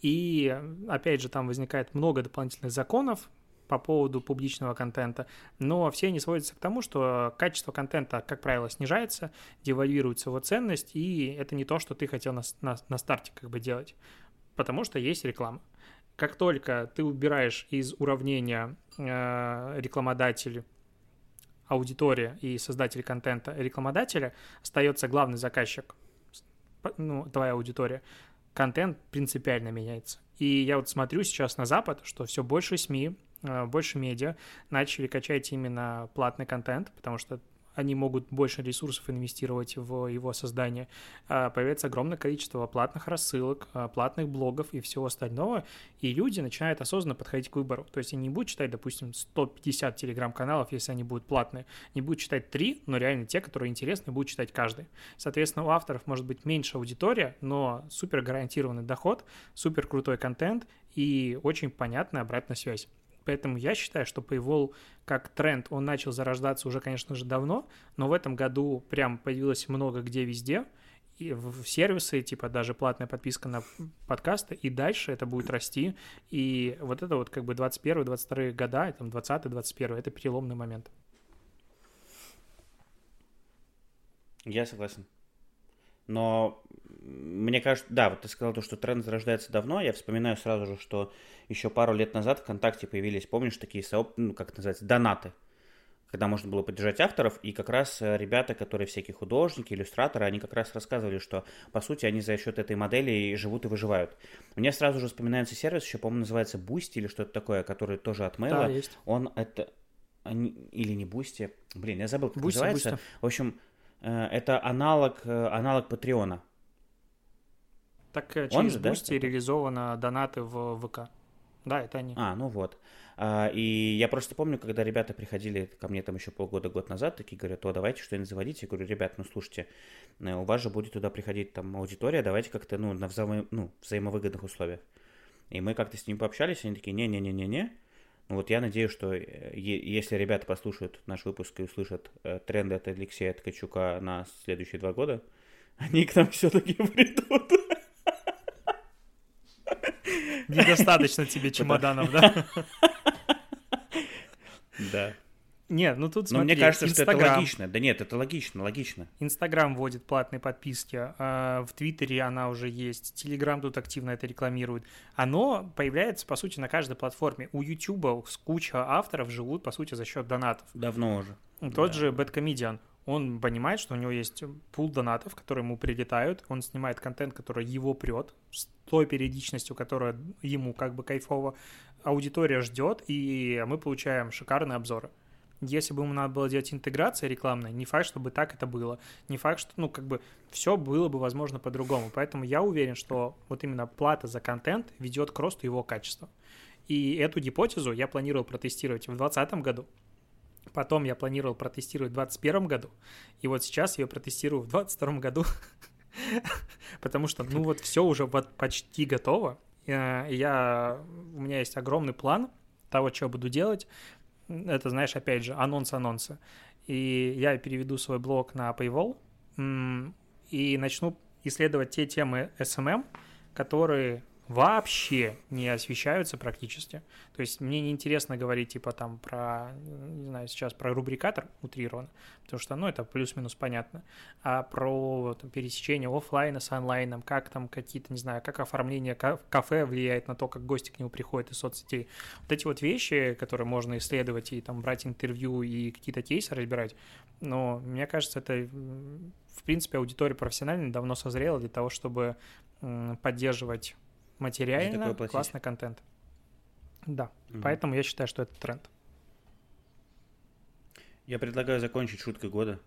И опять же там возникает много дополнительных законов, по поводу публичного контента, но все они сводятся к тому, что качество контента, как правило, снижается, девальвируется его ценность, и это не то, что ты хотел на, на, на старте как бы делать, потому что есть реклама. Как только ты убираешь из уравнения э, рекламодатель, аудитория и создатель контента рекламодателя, остается главный заказчик, ну, твоя аудитория, контент принципиально меняется. И я вот смотрю сейчас на Запад, что все больше СМИ, э, больше медиа начали качать именно платный контент, потому что они могут больше ресурсов инвестировать в его создание, а, появляется огромное количество платных рассылок, а, платных блогов и всего остального, и люди начинают осознанно подходить к выбору. То есть они не будут читать, допустим, 150 телеграм-каналов, если они будут платные, не будут читать три, но реально те, которые интересны, будут читать каждый. Соответственно, у авторов может быть меньше аудитория, но супер гарантированный доход, супер крутой контент и очень понятная обратная связь. Поэтому я считаю, что Paywall как тренд, он начал зарождаться уже, конечно же, давно, но в этом году прям появилось много где везде, и в сервисы, типа даже платная подписка на подкасты, и дальше это будет расти. И вот это вот как бы 21-22 года, там 20-21, это переломный момент. Я согласен. Но мне кажется, да, вот ты сказал то, что тренд зарождается давно. Я вспоминаю сразу же, что еще пару лет назад ВКонтакте появились, помнишь, такие сооб... ну, как это называется, донаты, когда можно было поддержать авторов, и как раз э, ребята, которые всякие художники, иллюстраторы, они как раз рассказывали, что, по сути, они за счет этой модели и живут и выживают. Мне сразу же вспоминается сервис, еще, по-моему, называется Boosty или что-то такое, который тоже от Mail. Да, есть. Он это... Они... Или не Boosty, блин, я забыл, как Boosty, называется. Boosty. В общем, э, это аналог, э, аналог Патреона. Так через Он же, Boosty да? реализовано донаты в ВК. Да, это они. А, ну вот. А, и я просто помню, когда ребята приходили ко мне там еще полгода-год назад, такие говорят, о, давайте что-нибудь заводить. Я говорю, ребят, ну слушайте, э, у вас же будет туда приходить там аудитория, давайте как-то, ну, на взаимо, ну, взаимовыгодных условиях. И мы как-то с ними пообщались, они такие, не-не-не-не-не. Ну вот я надеюсь, что э, если ребята послушают наш выпуск и услышат э, тренды от Алексея Ткачука на следующие два года, они к нам все-таки придут. Недостаточно тебе чемоданов, да? Да. Нет, ну тут смотри, Но мне кажется, Инстаграм, что это логично. Да нет, это логично, логично. Инстаграм вводит платные подписки, а в Твиттере она уже есть, Телеграм тут активно это рекламирует. Оно появляется, по сути, на каждой платформе. У Ютуба куча авторов живут, по сути, за счет донатов. Давно уже. Тот да. же Bad он понимает, что у него есть пул донатов, которые ему прилетают, он снимает контент, который его прет, с той периодичностью, которая ему как бы кайфово, аудитория ждет, и мы получаем шикарные обзоры. Если бы ему надо было делать интеграция рекламная, не факт, чтобы так это было. Не факт, что, ну, как бы, все было бы, возможно, по-другому. Поэтому я уверен, что вот именно плата за контент ведет к росту его качества. И эту гипотезу я планировал протестировать в 2020 году. Потом я планировал протестировать в 2021 году, и вот сейчас я протестирую в 2022 году, потому что, ну вот, все уже вот почти готово. Э, я, у меня есть огромный план того, что буду делать. Это, знаешь, опять же, анонс-анонсы. И я переведу свой блог на Paywall и начну исследовать те темы SMM, которые вообще не освещаются практически. То есть мне не интересно говорить типа там про, не знаю, сейчас про рубрикатор утрированно, потому что, ну, это плюс-минус понятно, а про там, пересечение офлайна с онлайном, как там какие-то, не знаю, как оформление кафе влияет на то, как гости к нему приходят из соцсетей. Вот эти вот вещи, которые можно исследовать и там брать интервью и какие-то кейсы разбирать, но мне кажется, это в принципе аудитория профессиональная давно созрела для того, чтобы поддерживать материально классный контент. Да, угу. поэтому я считаю, что это тренд. Я предлагаю закончить шуткой года,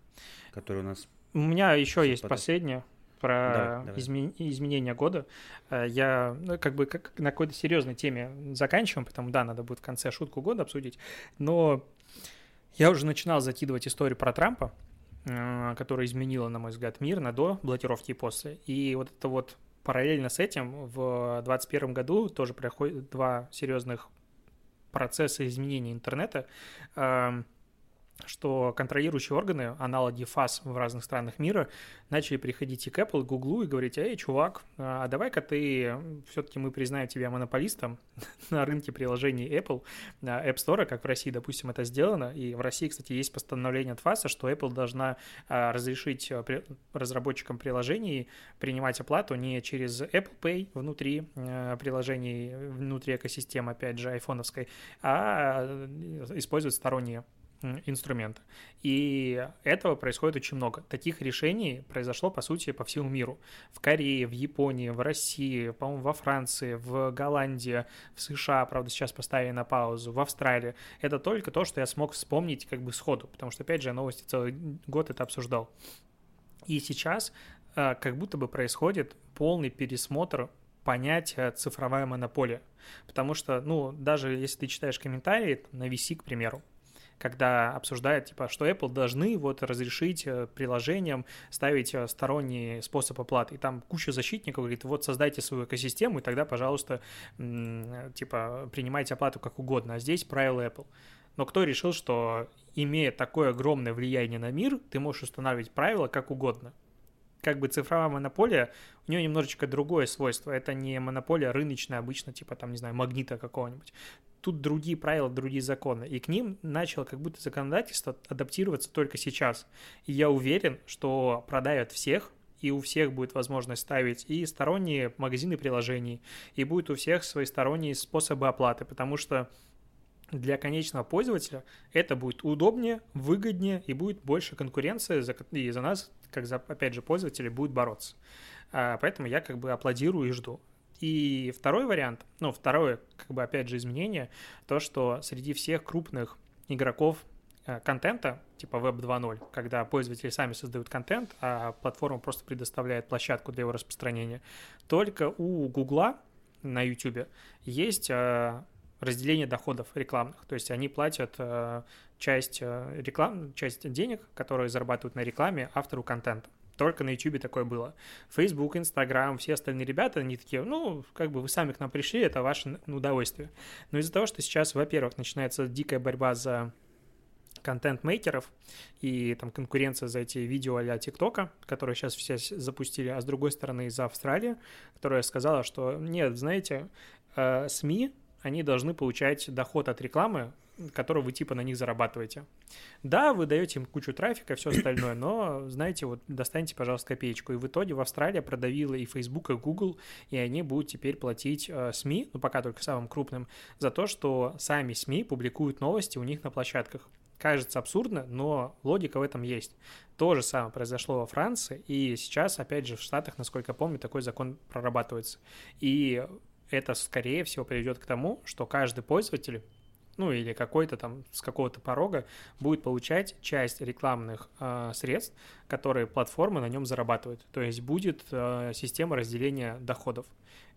которая у нас... У меня еще есть потом. последняя про давай, давай. Изме... изменение года. Э, я ну, как бы как на какой-то серьезной теме заканчиваем, потому да, надо будет в конце шутку года обсудить. Но я уже начинал закидывать историю про Трампа, э, которая изменила, на мой взгляд, мир на до блокировки и после. И вот это вот параллельно с этим в 2021 году тоже проходят два серьезных процесса изменения интернета. Эм, что контролирующие органы, аналоги ФАС в разных странах мира, начали приходить и к Apple, и к Google и говорить, эй, чувак, а давай-ка ты, все-таки мы признаем тебя монополистом на рынке приложений Apple, App Store, как в России, допустим, это сделано, и в России, кстати, есть постановление от ФАСа, что Apple должна а, разрешить а, разработчикам приложений принимать оплату не через Apple Pay внутри приложений, внутри экосистемы, опять же, айфоновской, а использовать сторонние инструмента. И этого происходит очень много. Таких решений произошло, по сути, по всему миру. В Корее, в Японии, в России, по-моему, во Франции, в Голландии, в США, правда, сейчас поставили на паузу, в Австралии. Это только то, что я смог вспомнить как бы сходу, потому что, опять же, я новости целый год это обсуждал. И сейчас э, как будто бы происходит полный пересмотр понятия цифровая монополия. Потому что, ну, даже если ты читаешь комментарии на VC, к примеру, когда обсуждают, типа, что Apple должны вот разрешить э, приложениям ставить э, сторонний способ оплаты. И там куча защитников говорит, вот создайте свою экосистему, и тогда, пожалуйста, типа, принимайте оплату как угодно. А здесь правила Apple. Но кто решил, что имея такое огромное влияние на мир, ты можешь устанавливать правила как угодно? Как бы цифровая монополия, у нее немножечко другое свойство. Это не монополия рыночная обычно, типа там, не знаю, магнита какого-нибудь тут другие правила, другие законы. И к ним начало как будто законодательство адаптироваться только сейчас. И я уверен, что продавят всех, и у всех будет возможность ставить и сторонние магазины приложений, и будет у всех свои сторонние способы оплаты, потому что для конечного пользователя это будет удобнее, выгоднее и будет больше конкуренции, и за нас, как за, опять же, пользователей, будет бороться. А, поэтому я как бы аплодирую и жду. И второй вариант, ну, второе, как бы, опять же, изменение, то, что среди всех крупных игроков э, контента, типа Web 2.0, когда пользователи сами создают контент, а платформа просто предоставляет площадку для его распространения, только у Гугла на YouTube есть э, разделение доходов рекламных. То есть они платят э, часть, реклам, часть денег, которые зарабатывают на рекламе автору контента. Только на YouTube такое было. Facebook, Instagram, все остальные ребята, они такие, ну, как бы вы сами к нам пришли, это ваше удовольствие. Но из-за того, что сейчас, во-первых, начинается дикая борьба за контент-мейкеров и там конкуренция за эти видео а-ля ТикТока, которые сейчас все запустили, а с другой стороны из Австралии, которая сказала, что нет, знаете, э, СМИ, они должны получать доход от рекламы которую вы типа на них зарабатываете. Да, вы даете им кучу трафика, все остальное, но, знаете, вот достаньте, пожалуйста, копеечку. И в итоге в Австралии продавила и Facebook, и Google, и они будут теперь платить э, СМИ, ну пока только самым крупным, за то, что сами СМИ публикуют новости у них на площадках. Кажется абсурдно, но логика в этом есть. То же самое произошло во Франции, и сейчас, опять же, в Штатах, насколько я помню, такой закон прорабатывается. И это, скорее всего, приведет к тому, что каждый пользователь ну или какой-то там с какого-то порога будет получать часть рекламных э, средств, которые платформы на нем зарабатывают. То есть будет э, система разделения доходов.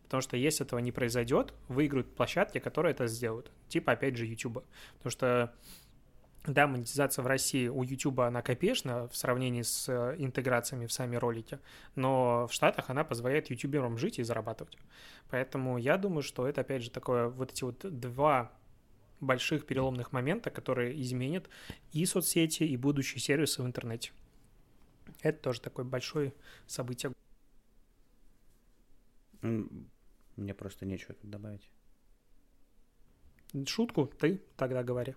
Потому что если этого не произойдет, выиграют площадки, которые это сделают. Типа, опять же, YouTube. Потому что да, монетизация в России у YouTube она копеечна в сравнении с э, интеграциями в сами ролики, но в Штатах она позволяет ютуберам жить и зарабатывать. Поэтому я думаю, что это, опять же, такое, вот эти вот два больших переломных момента, которые изменят и соцсети, и будущие сервисы в интернете. Это тоже такое большое событие. Мне просто нечего тут добавить. Шутку ты тогда говори.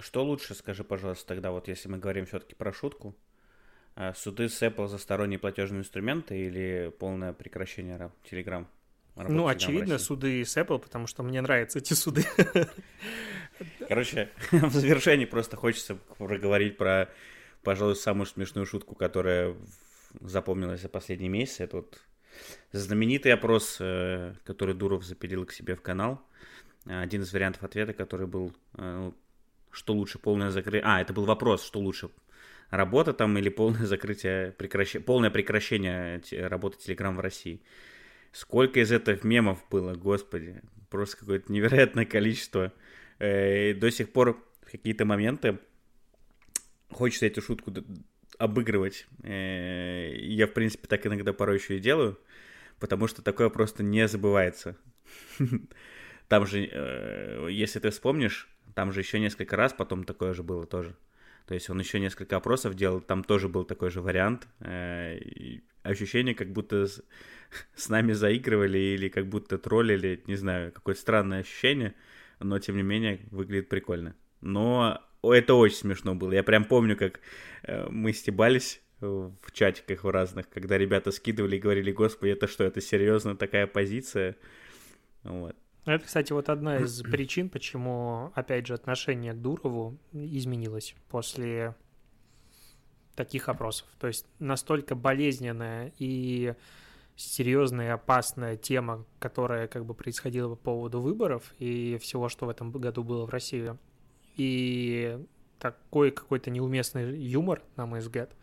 Что лучше, скажи, пожалуйста, тогда вот если мы говорим все-таки про шутку, э, суды с Apple за сторонние платежные инструменты или полное прекращение Telegram? Ну, очевидно, суды с Apple, потому что мне нравятся эти суды. Короче, в завершении просто хочется проговорить про, пожалуй, самую смешную шутку, которая запомнилась за последние месяцы. Это вот знаменитый опрос, э, который Дуров запилил к себе в канал. Один из вариантов ответа, который был, э, ну, что лучше, полное закрытие... А, это был вопрос, что лучше, работа там или полное закрытие, прекращение, полное прекращение работы Telegram в России. Сколько из этого мемов было, господи. Просто какое-то невероятное количество. Э, и до сих пор в какие-то моменты хочется эту шутку обыгрывать. Э, я, в принципе, так иногда порой еще и делаю, потому что такое просто не забывается. Там же, э, если ты вспомнишь, Там же еще несколько раз потом такое же было тоже. То есть он еще несколько опросов делал, там тоже был такой же вариант. Э, ощущение, как будто с, с нами заигрывали или как будто троллили, не знаю, какое-то странное ощущение, но тем не менее выглядит прикольно. Но это очень смешно было. Я прям помню, как э, мы стебались в чатиках в разных, когда ребята скидывали и говорили, господи, это что, это серьезно такая позиция? Вот. Это, кстати, вот одна из причин, почему, опять же, отношение к Дурову изменилось после таких опросов. То есть настолько болезненная и серьезная и опасная тема, которая как бы происходила по поводу выборов и всего, что в этом году было в России. И такой какой-то неуместный юмор, на мой взгляд,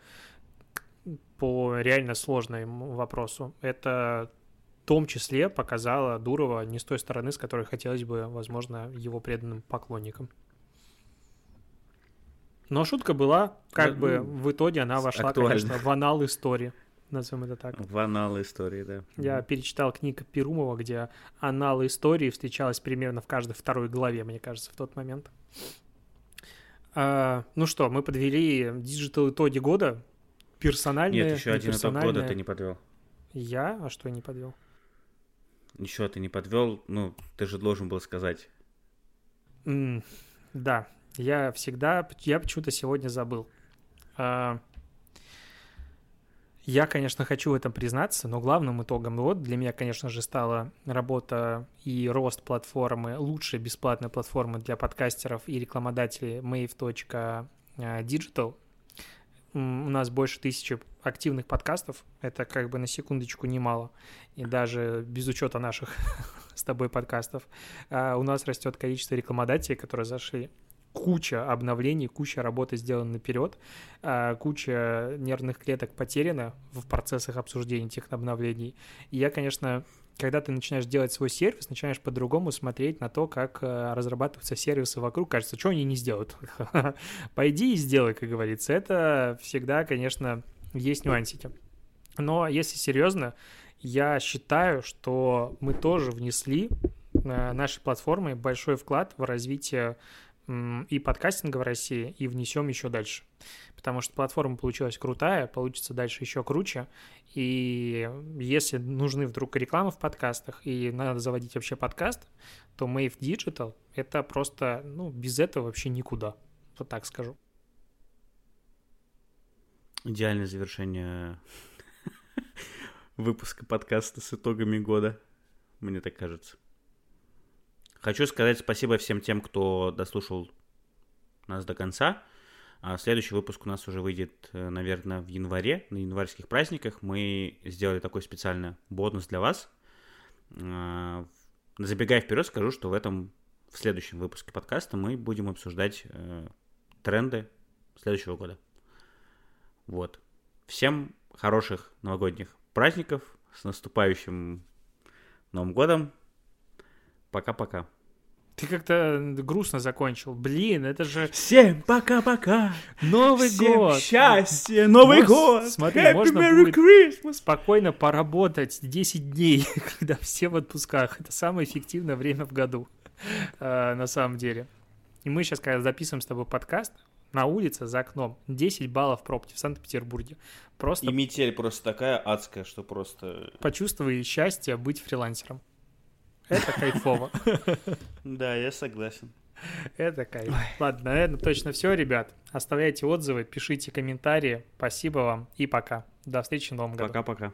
по реально сложному вопросу. Это том числе показала Дурова не с той стороны, с которой хотелось бы, возможно, его преданным поклонникам. Но шутка была, как да, бы ну, в итоге она вошла, актуально. конечно, в анал истории. Назовем это так. В анал истории, да. Я перечитал книгу Перумова, где анал истории встречалась примерно в каждой второй главе, мне кажется, в тот момент. А, ну что, мы подвели digital итоги года. Персональные. Нет, еще один итог года ты не подвел. Я? А что я не подвел? Еще ты не подвел, ну, ты же должен был сказать. Mm, да, я всегда, я почему-то сегодня забыл. А, я, конечно, хочу в этом признаться, но главным итогом вот для меня, конечно же, стала работа и рост платформы, лучшей бесплатной платформы для подкастеров и рекламодателей mave.digital. У нас больше тысячи активных подкастов, это как бы на секундочку немало, и даже без учета наших с тобой подкастов. А у нас растет количество рекламодателей, которые зашли куча обновлений, куча работы сделана наперед, а, куча нервных клеток потеряна в процессах обсуждения этих обновлений. И я, конечно, когда ты начинаешь делать свой сервис, начинаешь по-другому смотреть на то, как э, разрабатываются сервисы вокруг. Кажется, что они не сделают? Пойди и сделай, как говорится. Это всегда, конечно, есть нюансики. Но если серьезно, я считаю, что мы тоже внесли э, нашей платформой большой вклад в развитие и подкастинга в России, и внесем еще дальше. Потому что платформа получилась крутая, получится дальше еще круче. И если нужны вдруг рекламы в подкастах, и надо заводить вообще подкаст, то Mave Digital — это просто, ну, без этого вообще никуда. Вот так скажу. Идеальное завершение выпуска подкаста с итогами года, мне так кажется. Хочу сказать спасибо всем тем, кто дослушал нас до конца. А следующий выпуск у нас уже выйдет, э, наверное, в январе, на январских праздниках. Мы сделали такой специальный бонус для вас. А, забегая вперед, скажу, что в этом, в следующем выпуске подкаста мы будем обсуждать э, тренды следующего года. Вот. Всем хороших новогодних праздников, с наступающим Новым годом. Пока-пока. Ты как-то грустно закончил. Блин, это же... Всем пока-пока! Новый Всем год! счастье! Новый Мож... год! Смотри, Happy можно Merry будет Christmas! спокойно поработать 10 дней, когда все в отпусках. Это самое эффективное время в году, а, на самом деле. И мы сейчас, когда записываем с тобой подкаст, на улице за окном 10 баллов пробки в Санкт-Петербурге. Просто... И метель просто такая адская, что просто... Почувствуй счастье быть фрилансером. Это кайфово. Да, я согласен. Это кайф. Ладно, наверное, точно все, ребят. Оставляйте отзывы, пишите комментарии. Спасибо вам и пока. До встречи в новом году. Пока-пока.